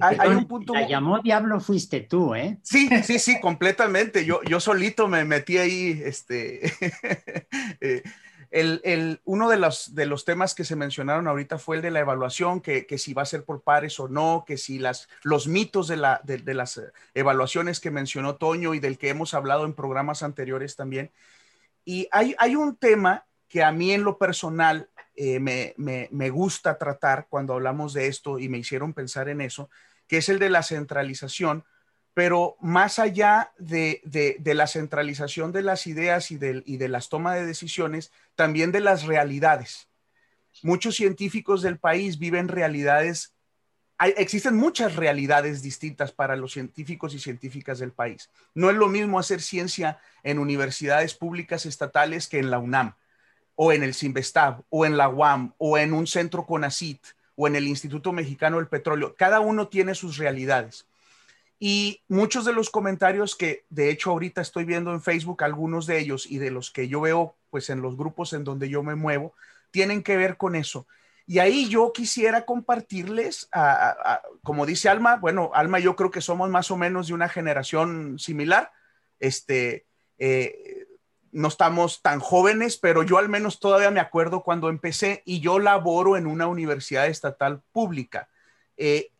Hay, un punto. La llamó diablo fuiste tú, ¿eh? Sí, sí, sí, completamente. Yo, yo solito me metí ahí, este, eh, el, uno de los, de los temas que se mencionaron ahorita fue el de la evaluación, que, si va a ser por pares o no, que si las, los mitos de, la, de las evaluaciones que mencionó Toño y del que hemos hablado en programas anteriores también. Y hay, un tema que a mí en lo personal eh, me, gusta tratar cuando hablamos de esto y me hicieron pensar en eso, que es el de la centralización, pero más allá de, la centralización de las ideas y de, y de las tomas de decisiones, también de las realidades. Muchos científicos del país viven realidades existen muchas realidades distintas para los científicos y científicas del país. No es lo mismo hacer ciencia en universidades públicas estatales que en la UNAM, o en el CIMBESTAB, o en la UAM, o en un centro CONACIT, o en el Instituto Mexicano del Petróleo. Cada uno tiene sus realidades. Y muchos de los comentarios que de hecho ahorita estoy viendo en Facebook, algunos de ellos y de los que yo veo pues en los grupos en donde yo me muevo, tienen que ver con eso. Y ahí yo quisiera compartirles, como dice Alma, bueno, Alma yo creo que somos más o menos de una generación similar. Este, eh, no estamos tan jóvenes, pero yo al menos todavía me acuerdo cuando empecé y yo laboro en una universidad estatal pública. Eh,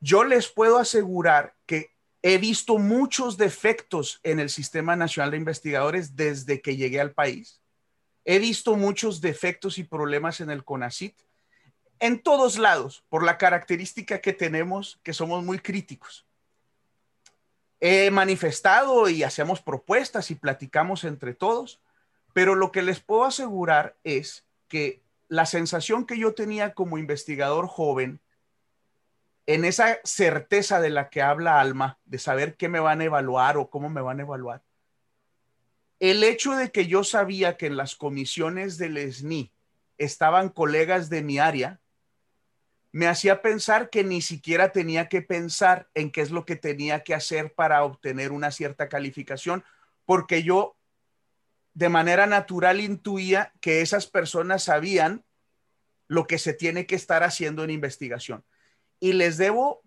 yo les puedo asegurar que he visto muchos defectos en el Sistema Nacional de Investigadores desde que llegué al país He visto muchos defectos y problemas en el CONACIT en todos lados por la característica que tenemos que somos muy críticos. He manifestado y hacemos propuestas y platicamos entre todos, pero lo que les puedo asegurar es que la sensación que yo tenía como investigador joven, en esa certeza de la que habla Alma, de saber qué me van a evaluar o cómo me van a evaluar, el hecho de que yo sabía que en las comisiones del SNI estaban colegas de mi área, me hacía pensar que ni siquiera tenía que pensar en qué es lo que tenía que hacer para obtener una cierta calificación, porque yo de manera natural intuía que esas personas sabían lo que se tiene que estar haciendo en investigación. Y les debo,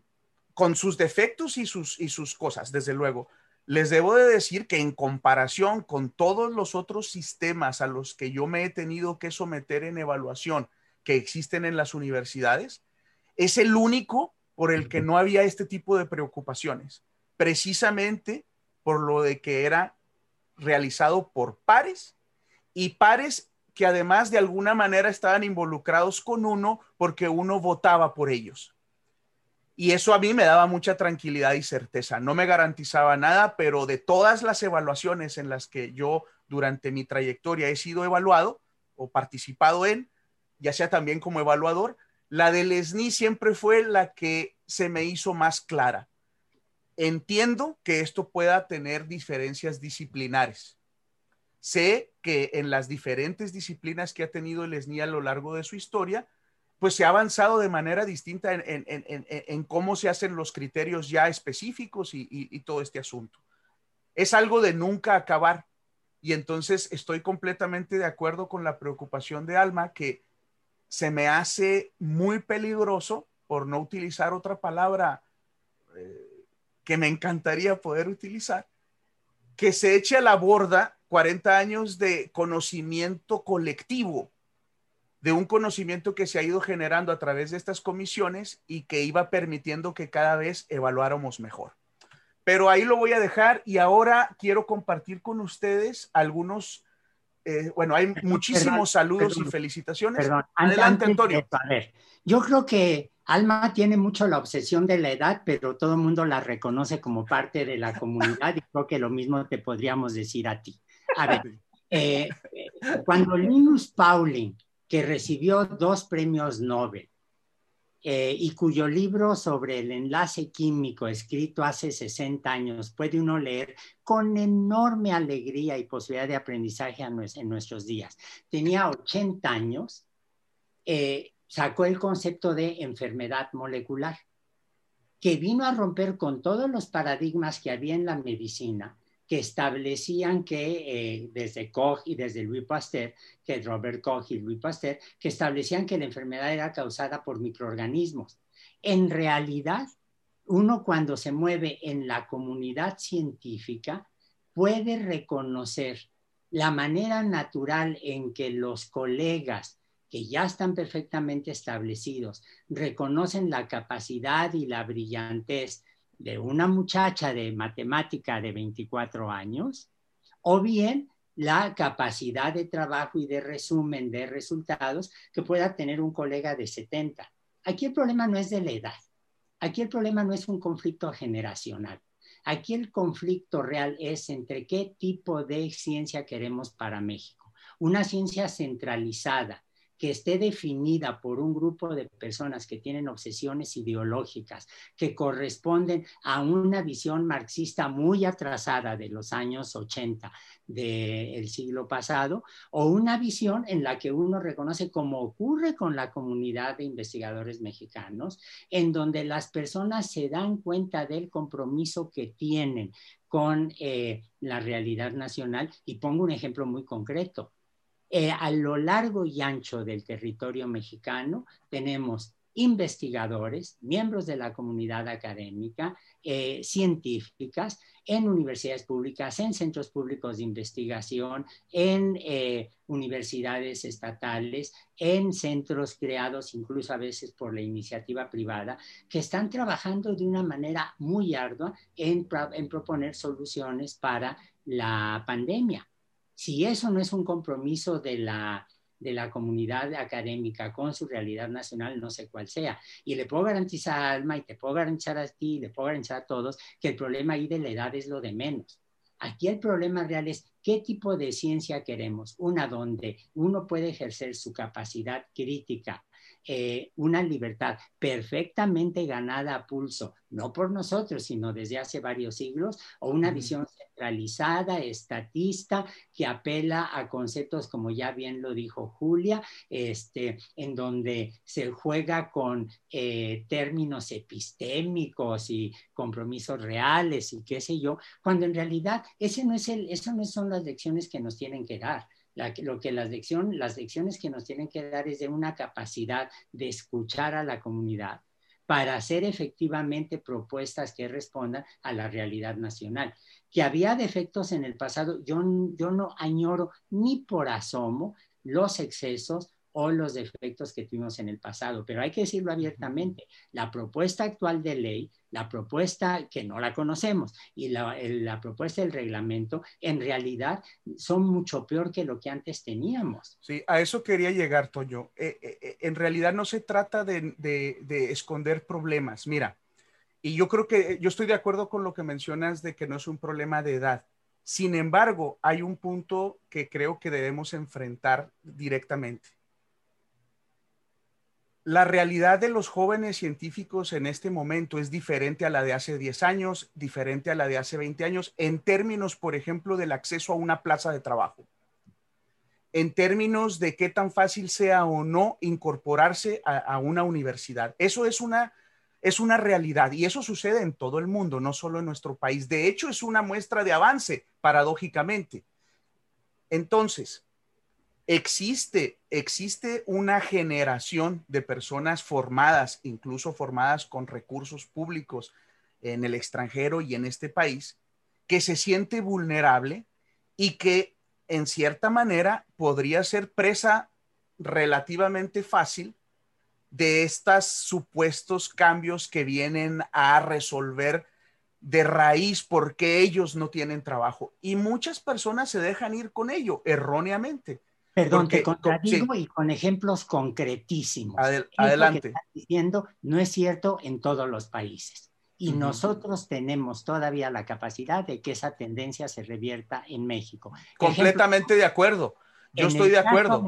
con sus defectos y sus, y sus cosas, desde luego, les debo de decir que en comparación con todos los otros sistemas a los que yo me he tenido que someter en evaluación que existen en las universidades, es el único por el que no había este tipo de preocupaciones, precisamente por lo de que era realizado por pares y pares que además de alguna manera estaban involucrados con uno porque uno votaba por ellos. Y eso a mí me daba mucha tranquilidad y certeza. No me garantizaba nada, pero de todas las evaluaciones en las que yo durante mi trayectoria he sido evaluado o participado en, ya sea también como evaluador, la del SNI siempre fue la que se me hizo más clara. Entiendo que esto pueda tener diferencias disciplinares. Sé que en las diferentes disciplinas que ha tenido el SNI a lo largo de su historia, pues se ha avanzado de manera distinta en, cómo se hacen los criterios ya específicos y, y, todo este asunto. Es algo de nunca acabar. Y entonces estoy completamente de acuerdo con la preocupación de Alma que se me hace muy peligroso, por no utilizar otra palabra eh, que me encantaría poder utilizar, que se eche a la borda 40 años de conocimiento colectivo de un conocimiento que se ha ido generando a través de estas comisiones y que iba permitiendo que cada vez evaluáramos mejor. Pero ahí lo voy a dejar y ahora quiero compartir con ustedes algunos eh, bueno, hay muchísimos saludos y felicitaciones. Perdón, adelante, Antonio. a ver, yo creo que Alma tiene mucho la obsesión de la edad, pero todo el mundo la reconoce como parte de la comunidad y creo que lo mismo te podríamos decir a ti. A ver, eh, cuando Linus Pauling, que recibió dos premios Nobel, eh, y cuyo libro sobre el enlace químico escrito hace 60 años puede uno leer con enorme alegría y posibilidad de aprendizaje en nuestros días. Tenía 80 años, eh, sacó el concepto de enfermedad molecular, que vino a romper con todos los paradigmas que había en la medicina que establecían que eh, desde Koch y desde Louis Pasteur, que Robert Koch y Louis Pasteur, que establecían que la enfermedad era causada por microorganismos. En realidad, uno cuando se mueve en la comunidad científica puede reconocer la manera natural en que los colegas que ya están perfectamente establecidos reconocen la capacidad y la brillantez de una muchacha de matemática de 24 años, o bien la capacidad de trabajo y de resumen de resultados que pueda tener un colega de 70. Aquí el problema no es de la edad, aquí el problema no es un conflicto generacional, aquí el conflicto real es entre qué tipo de ciencia queremos para México. Una ciencia centralizada, que esté definida por un grupo de personas que tienen obsesiones ideológicas que corresponden a una visión marxista muy atrasada de los años 80 del siglo pasado, o una visión en la que uno reconoce, como ocurre con la comunidad de investigadores mexicanos, en donde las personas se dan cuenta del compromiso que tienen con eh, la realidad nacional. Y pongo un ejemplo muy concreto eh, a lo largo y ancho del territorio mexicano tenemos investigadores, miembros de la comunidad académica, eh, científicas, en universidades públicas, en centros públicos de investigación, en eh, universidades estatales, en centros creados incluso a veces por la iniciativa privada, que están trabajando de una manera muy ardua en proponer soluciones para la pandemia. Si eso no es un compromiso de la, de la comunidad académica con su realidad nacional, no sé cuál sea. Y le puedo garantizar a Alma y te puedo garantizar a ti, le puedo garantizar a todos que el problema ahí de la edad es lo de menos. Aquí el problema real es qué tipo de ciencia queremos. Una donde uno puede ejercer su capacidad crítica, eh, una libertad perfectamente ganada a pulso, no por nosotros, sino desde hace varios siglos, o una visión centralizada, estatista, que apela a conceptos, como ya bien lo dijo Julia, este, en donde se juega con eh, términos epistémicos y compromisos reales y qué sé yo, cuando en realidad ese no es el, eso no son las lecciones que nos tienen que dar lo que las, las lecciones que nos tienen que dar es de una capacidad de escuchar a la comunidad para hacer efectivamente propuestas que respondan a la realidad nacional. Que había defectos en el pasado, yo, yo no añoro ni por asomo los excesos o los defectos que tuvimos en el pasado. Pero hay que decirlo abiertamente, la propuesta actual de ley, la propuesta que no la conocemos y la, propuesta del reglamento, en realidad son mucho peor que lo que antes teníamos. Sí, a eso quería llegar, Toño. Eh, eh, eh, en realidad no se trata de, de esconder problemas. Mira, y yo creo que yo estoy de acuerdo con lo que mencionas de que no es un problema de edad. Sin embargo, hay un punto que creo que debemos enfrentar directamente la realidad de los jóvenes científicos en este momento es diferente a la de hace 10 años, diferente a la de hace 20 años, en términos, por ejemplo, del acceso a una plaza de trabajo, en términos de qué tan fácil sea o no incorporarse a, una universidad. Eso es una, es una realidad y eso sucede en todo el mundo, no solo en nuestro país. De hecho, es una muestra de avance, paradójicamente. Entonces, existe, existe una generación de personas formadas, incluso formadas con recursos públicos en el extranjero y en este país, que se siente vulnerable y que en cierta manera podría ser presa relativamente fácil de estos supuestos cambios que vienen a resolver de raíz por qué ellos no tienen trabajo. Y muchas personas se dejan ir con ello erróneamente. Perdón, te contradigo y con ejemplos concretísimos. adelante. diciendo no es cierto en todos los países. Y nosotros tenemos todavía la capacidad de que esa tendencia se revierta en México. Completamente de acuerdo. Yo estoy de acuerdo.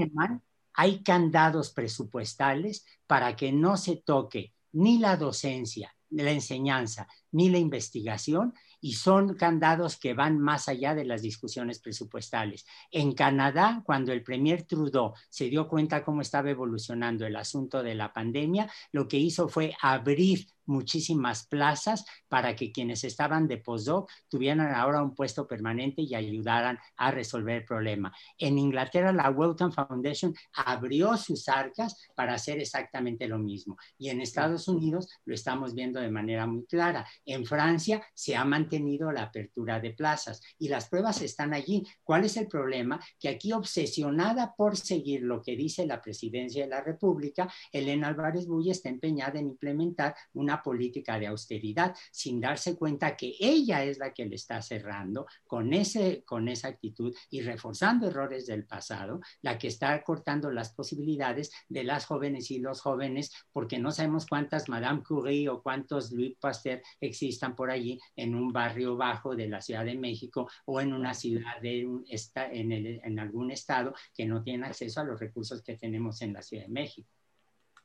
hay candados presupuestales para que no se toque ni la docencia, ni la enseñanza, ni la investigación y son candados que van más allá de las discusiones presupuestales. En Canadá, cuando el premier Trudeau se dio cuenta cómo estaba evolucionando el asunto de la pandemia, lo que hizo fue abrir muchísimas plazas para que quienes estaban de postdoc tuvieran ahora un puesto permanente y ayudaran a resolver el problema. En Inglaterra, la Wellcome Foundation abrió sus arcas para hacer exactamente lo mismo. Y en Estados Unidos lo estamos viendo de manera muy clara. En Francia se ha mantenido la apertura de plazas y las pruebas están allí. ¿Cuál es el problema? Que aquí obsesionada por seguir lo que dice la presidencia de la República, Elena Álvarez Bulla está empeñada en implementar una política de austeridad sin darse cuenta que ella es la que le está cerrando con, ese, con esa actitud y reforzando errores del pasado, la que está cortando las posibilidades de las jóvenes y los jóvenes, porque no sabemos cuántas Madame Curie o cuántos Louis Pasteur existan por allí en un barrio bajo de la Ciudad de México o en una ciudad de un en, en algún estado que no tiene acceso a los recursos que tenemos en la Ciudad de México.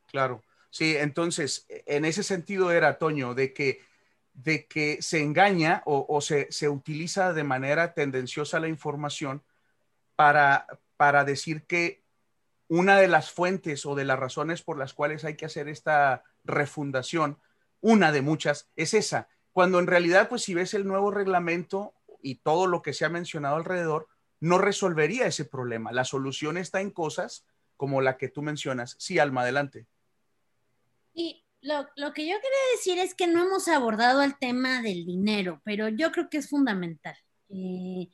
Claro. Sí, entonces, en ese sentido era, Toño, de que, de que se engaña o, se, utiliza de manera tendenciosa la información para, para decir que una de las fuentes o de las razones por las cuales hay que hacer esta refundación, una de muchas, es esa. Cuando en realidad, pues si ves el nuevo reglamento y todo lo que se ha mencionado alrededor, no resolvería ese problema. La solución está en cosas como la que tú mencionas. Sí, Alma, adelante. Y lo, que yo quería decir es que no hemos abordado el tema del dinero, pero yo creo que es fundamental. Eh,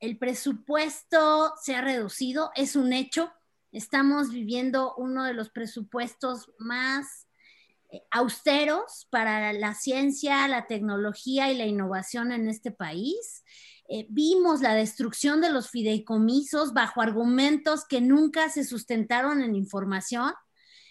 el presupuesto se ha reducido, es un hecho. Estamos viviendo uno de los presupuestos más eh, austeros para la ciencia, la tecnología y la innovación en este país. Eh, vimos la destrucción de los fideicomisos bajo argumentos que nunca se sustentaron en información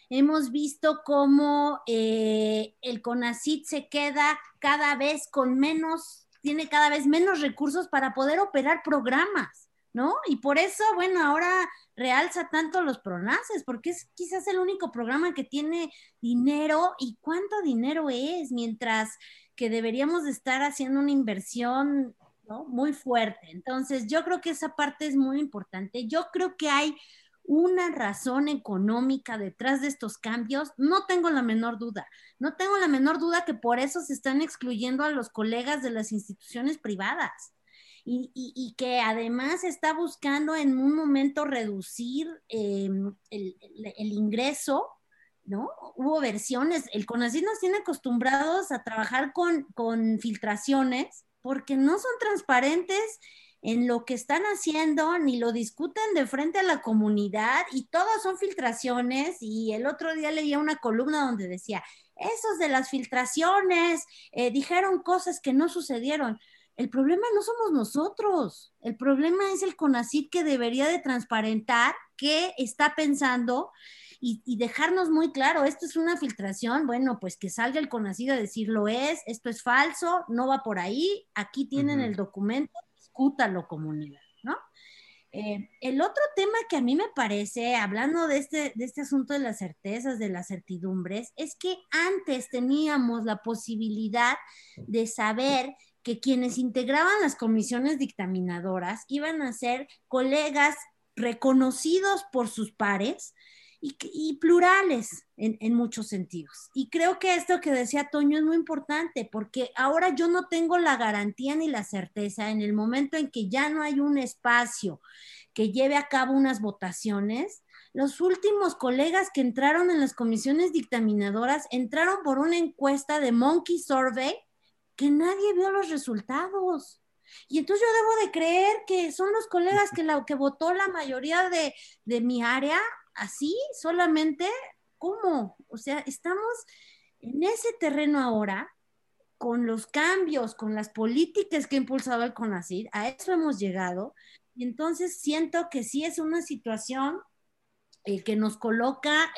hemos visto cómo eh, el CONACIT se queda cada vez con menos, tiene cada vez menos recursos para poder operar programas, ¿no? Y por eso, bueno, ahora realza tanto los PRONACES, porque es quizás el único programa que tiene dinero y cuánto dinero es, mientras que deberíamos de estar haciendo una inversión ¿no? muy fuerte. Entonces, yo creo que esa parte es muy importante. Yo creo que hay una razón económica detrás de estos cambios? No tengo la menor duda. No tengo la menor duda que por eso se están excluyendo a los colegas de las instituciones privadas. Y, que además está buscando en un momento reducir em, el, ingreso, ¿no? Hubo versiones, el CONACYT nos tiene acostumbrados a trabajar con, con filtraciones porque no son transparentes en lo que están haciendo, ni lo discuten de frente a la comunidad y todas son filtraciones. Y el otro día leía una columna donde decía, esos de las filtraciones eh, dijeron cosas que no sucedieron. El problema no somos nosotros, el problema es el CONACID que debería de transparentar qué está pensando y, dejarnos muy claro, esto es una filtración, bueno, pues que salga el CONACID a decir lo es, esto es falso, no va por ahí, aquí tienen el documento, discútalo comunidad, ¿no? Eh, el otro tema que a mí me parece, hablando de este, de este asunto de las certezas, de las certidumbres, es que antes teníamos la posibilidad de saber que quienes integraban las comisiones dictaminadoras iban a ser colegas reconocidos por sus pares, y, plurales en, muchos sentidos. Y creo que esto que decía Toño es muy importante porque ahora yo no tengo la garantía ni la certeza en el momento en que ya no hay un espacio que lleve a cabo unas votaciones. Los últimos colegas que entraron en las comisiones dictaminadoras entraron por una encuesta de Monkey Survey que nadie vio los resultados. Y entonces yo debo de creer que son los colegas que, la, que votó la mayoría de, de mi área así solamente, ¿cómo? O sea, estamos en ese terreno ahora con los cambios, con las políticas que ha impulsado el CONACYT, a eso hemos llegado. Y entonces siento que sí es una situación eh, que nos coloca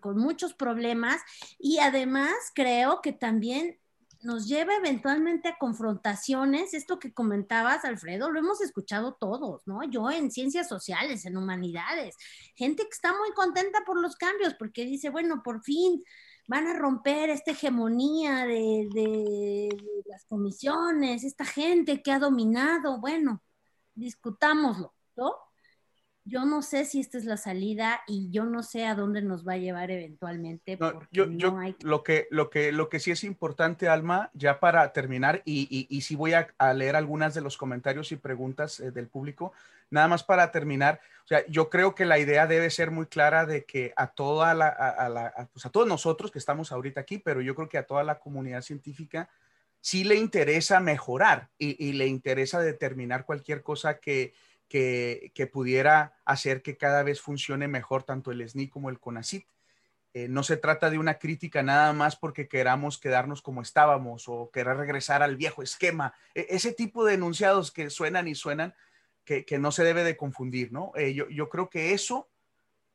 con muchos problemas y además creo que también nos lleva eventualmente a confrontaciones. Esto que comentabas, Alfredo, lo hemos escuchado todos, ¿no? Yo en ciencias sociales, en humanidades, gente que está muy contenta por los cambios porque dice, bueno, por fin van a romper esta hegemonía de, de las comisiones, esta gente que ha dominado, bueno, discutámoslo, ¿no? Yo no sé si esta es la salida y yo no sé a dónde nos va a llevar eventualmente. yo, yo lo, que, lo, que, lo que sí es importante, Alma, ya para terminar, y, y, y sí voy a, leer algunas de los comentarios y preguntas eh, del público, nada más para terminar, o sea, yo creo que la idea debe ser muy clara de que a toda la, a, la, pues a todos nosotros que estamos ahorita aquí, pero yo creo que a toda la comunidad científica sí le interesa mejorar y, y le interesa determinar cualquier cosa que que, pudiera hacer que cada vez funcione mejor tanto el SNI como el CONACIT. Eh, no se trata de una crítica nada más porque queramos quedarnos como estábamos o querer regresar al viejo esquema. E, ese tipo de enunciados que suenan y suenan, que, no se debe de confundir, ¿no? Eh, yo, creo que eso,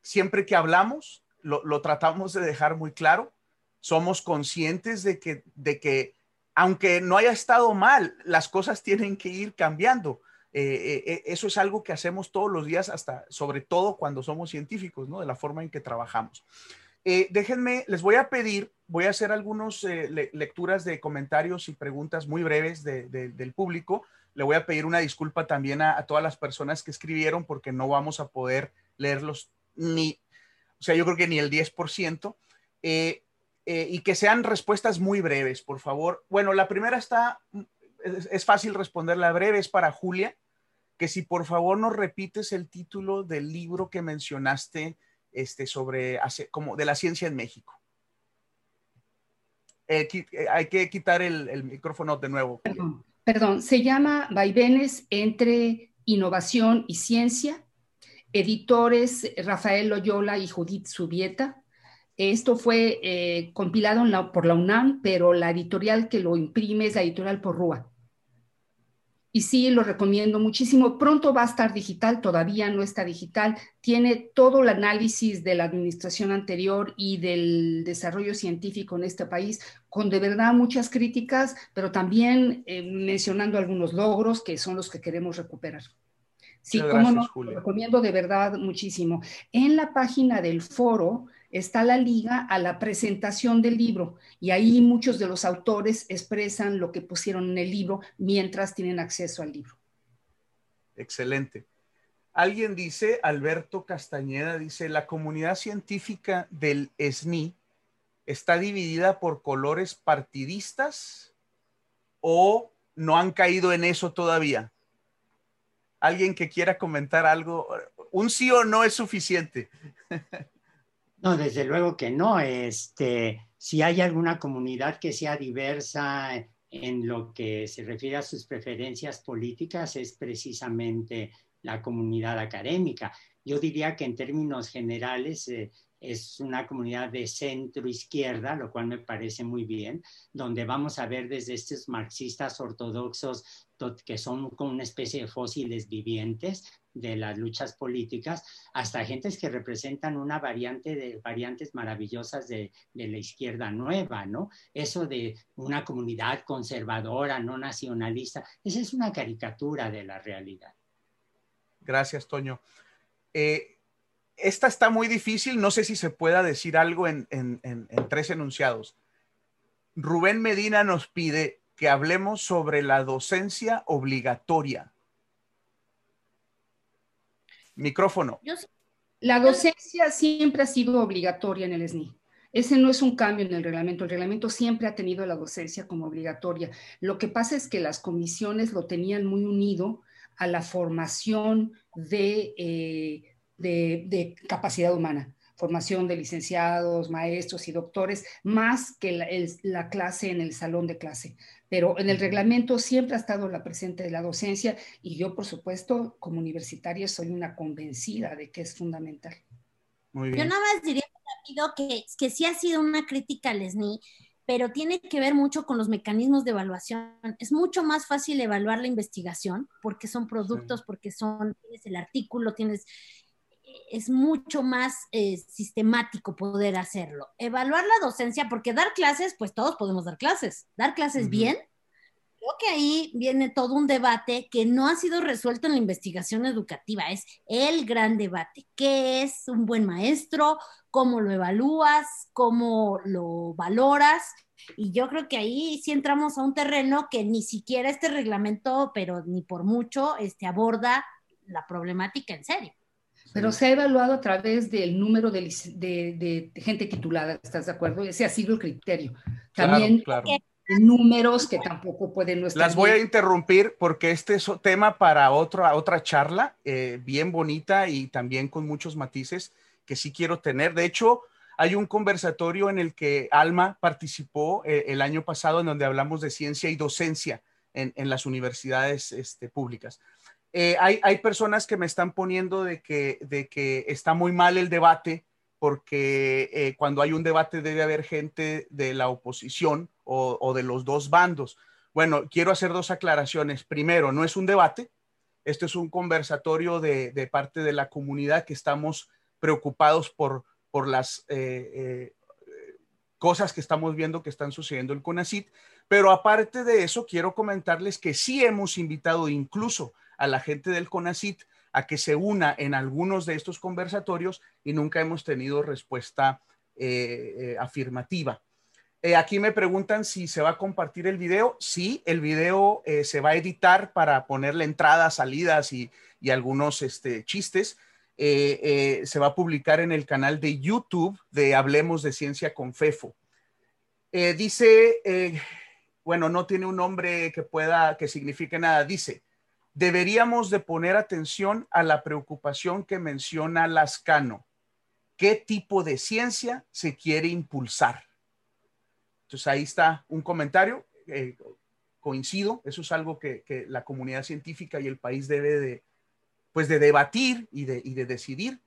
siempre que hablamos, lo, lo, tratamos de dejar muy claro. Somos conscientes de que, de que, aunque no haya estado mal, las cosas tienen que ir cambiando eh, eh, eso es algo que hacemos todos los días, hasta sobre todo cuando somos científicos, ¿no? De la forma en que trabajamos. Eh, déjenme, les voy a pedir, voy a hacer algunas lecturas de comentarios y preguntas muy breves del público. Le voy a pedir una disculpa también a, todas las personas que escribieron porque no vamos a poder leerlos ni, o sea, yo creo que ni el 10%. y que sean respuestas muy breves, por favor. Bueno, la primera está, es, es fácil responderla breve, es para Julia que si por favor nos repites el título del libro que mencionaste este, sobre como de la ciencia en México. Eh, eh, hay que quitar el, micrófono de nuevo. Perdón, se llama Vaivenes entre innovación y ciencia. Editores Rafael Loyola y Judith Subieta. Esto fue eh, compilado por la UNAM, pero la editorial que lo imprime es la editorial Porrúa y sí, lo recomiendo muchísimo. Pronto va a estar digital, todavía no está digital. Tiene todo el análisis de la administración anterior y del desarrollo científico en este país, con de verdad muchas críticas, pero también eh, mencionando algunos logros que son los que queremos recuperar. Sí, como no, lo recomiendo de verdad muchísimo. En la página del foro está la liga a la presentación del libro y ahí muchos de los autores expresan lo que pusieron en el libro mientras tienen acceso al libro. Excelente. Alguien dice, Alberto Castañeda dice, la comunidad científica del SNI está dividida por colores partidistas o no han caído en eso todavía. Alguien que quiera comentar algo, un sí o no es suficiente. No, desde luego que no. Este, si hay alguna comunidad que sea diversa en lo que se refiere a sus preferencias políticas, es precisamente la comunidad académica. Yo diría que en términos generales eh, es una comunidad de centro izquierda, lo cual me parece muy bien, donde vamos a ver desde estos marxistas ortodoxos que son como una especie de fósiles vivientes de las luchas políticas, hasta gentes que representan una variante de variantes maravillosas de, la izquierda nueva, ¿no? Eso de una comunidad conservadora, no nacionalista, esa es una caricatura de la realidad. Gracias, Toño. Eh, esta está muy difícil, no sé si se pueda decir algo en, tres enunciados. Rubén Medina nos pide que hablemos sobre la docencia obligatoria. Micrófono. La docencia siempre ha sido obligatoria en el SNI. Ese no es un cambio en el reglamento. El reglamento siempre ha tenido la docencia como obligatoria. Lo que pasa es que las comisiones lo tenían muy unido a la formación de eh, de, capacidad humana, formación de licenciados, maestros y doctores, más que la, clase en el salón de clase. Pero en el reglamento siempre ha estado la presente de la docencia y yo, por supuesto, como universitaria, soy una convencida de que es fundamental. Yo nada más diría rápido que, que sí ha sido una crítica al SNI, pero tiene que ver mucho con los mecanismos de evaluación. Es mucho más fácil evaluar la investigación porque son productos, porque son, tienes el artículo, tienes, es mucho más eh, sistemático poder hacerlo. Evaluar la docencia, porque dar clases, pues todos podemos dar clases. Dar clases bien, creo que ahí viene todo un debate que no ha sido resuelto en la investigación educativa. Es el gran debate. ¿Qué es un buen maestro? ¿Cómo lo evalúas? ¿Cómo lo valoras? Y yo creo que ahí sí entramos a un terreno que ni siquiera este reglamento, pero ni por mucho, este, aborda la problemática en serio. Pero se ha evaluado a través del número de, de, gente titulada, ¿estás de acuerdo? Ese ha sido el criterio. También claro, números que tampoco pueden nuestra Las voy a interrumpir porque este es tema para otra, otra charla eh, bien bonita y también con muchos matices que sí quiero tener. De hecho, hay un conversatorio en el que Alma participó eh, el año pasado en donde hablamos de ciencia y docencia en, en las universidades este, públicas. Eh, hay, hay, personas que me están poniendo de que, de que está muy mal el debate porque cuando hay un debate debe haber gente de la oposición o, de los dos bandos. Bueno, quiero hacer dos aclaraciones. Primero, no es un debate, esto es un conversatorio de, parte de la comunidad que estamos preocupados por, por las eh, eh, cosas que estamos viendo que están sucediendo en CONACIT. Pero aparte de eso, quiero comentarles que sí hemos invitado incluso a la gente del CONACIT a que se una en algunos de estos conversatorios y nunca hemos tenido respuesta eh, afirmativa. Eh, aquí me preguntan si se va a compartir el video. Sí, el video eh, se va a editar para ponerle entradas, salidas y, algunos este, chistes. Eh, se va a publicar en el canal de YouTube de Hablemos de Ciencia con Fefo. dice, bueno, no tiene un nombre que pueda, que signifique nada. Dice, deberíamos de poner atención a la preocupación que menciona Lascano. ¿Qué tipo de ciencia se quiere impulsar? Entonces ahí está un comentario. Eh, coincido, eso es algo que, la comunidad científica y el país debe de, pues de debatir y de, decidir.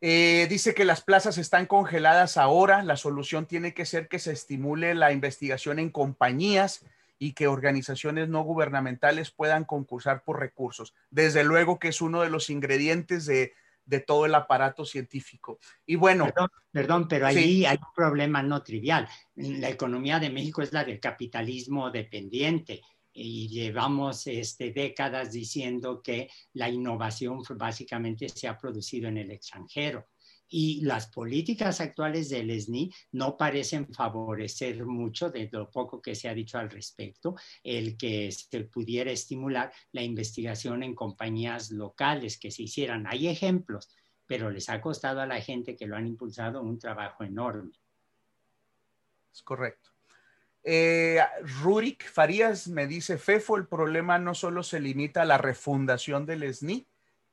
Eh, dice que las plazas están congeladas ahora. La solución tiene que ser que se estimule la investigación en compañías y que organizaciones no gubernamentales puedan concursar por recursos. Desde luego que es uno de los ingredientes de, de todo el aparato científico. Y bueno. Perdón, pero ahí hay un problema no trivial. La economía de México es la del capitalismo dependiente y llevamos este, décadas diciendo que la innovación básicamente se ha producido en el extranjero y las políticas actuales del SNI no parecen favorecer mucho, de lo poco que se ha dicho al respecto, el que se pudiera estimular la investigación en compañías locales que se hicieran. Hay ejemplos, pero les ha costado a la gente que lo han impulsado un trabajo enorme. Es correcto. Eh, Rurik Farías me dice, Fefo, el problema no solo se limita a la refundación del SNI,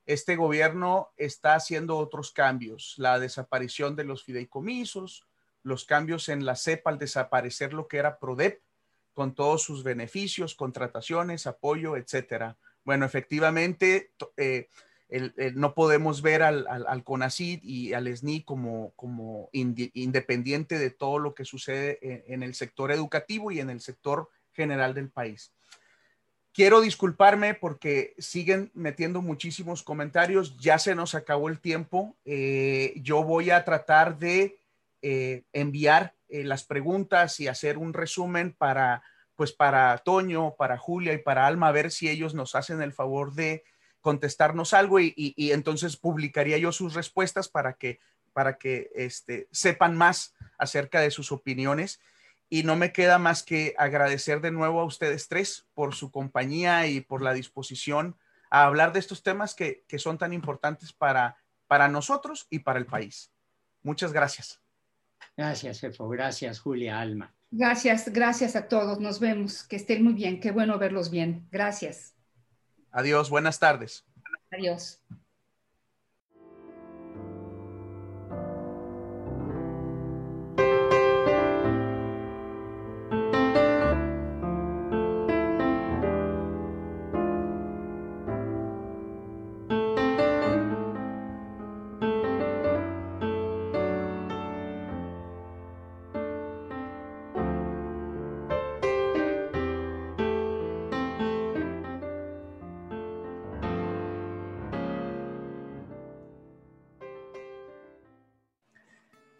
este gobierno está haciendo otros cambios, la desaparición de los fideicomisos, los cambios en la CEPA al desaparecer lo que era PRODEP, con todos sus beneficios, contrataciones, apoyo, etcétera. Bueno, efectivamente, eh, no podemos ver al, al, CONACID y al SNI como, como independiente de todo lo que sucede en, el sector educativo y en el sector general del país. Quiero disculparme porque siguen metiendo muchísimos comentarios. Ya se nos acabó el tiempo. Eh, yo voy a tratar de eh, enviar eh, las preguntas y hacer un resumen para, pues, para Toño, para Julia y para Alma, a ver si ellos nos hacen el favor de contestarnos algo y, y entonces publicaría yo sus respuestas para que, para que este, sepan más acerca de sus opiniones y no me queda más que agradecer de nuevo a ustedes tres por su compañía y por la disposición a hablar de estos temas que, son tan importantes para, para nosotros y para el país. Muchas gracias. Gracias, Efo. Gracias, Julia Alma. Gracias, gracias a todos. Nos vemos. Que estén muy bien. Qué bueno verlos bien. Gracias. Adiós. Buenas tardes. Adiós.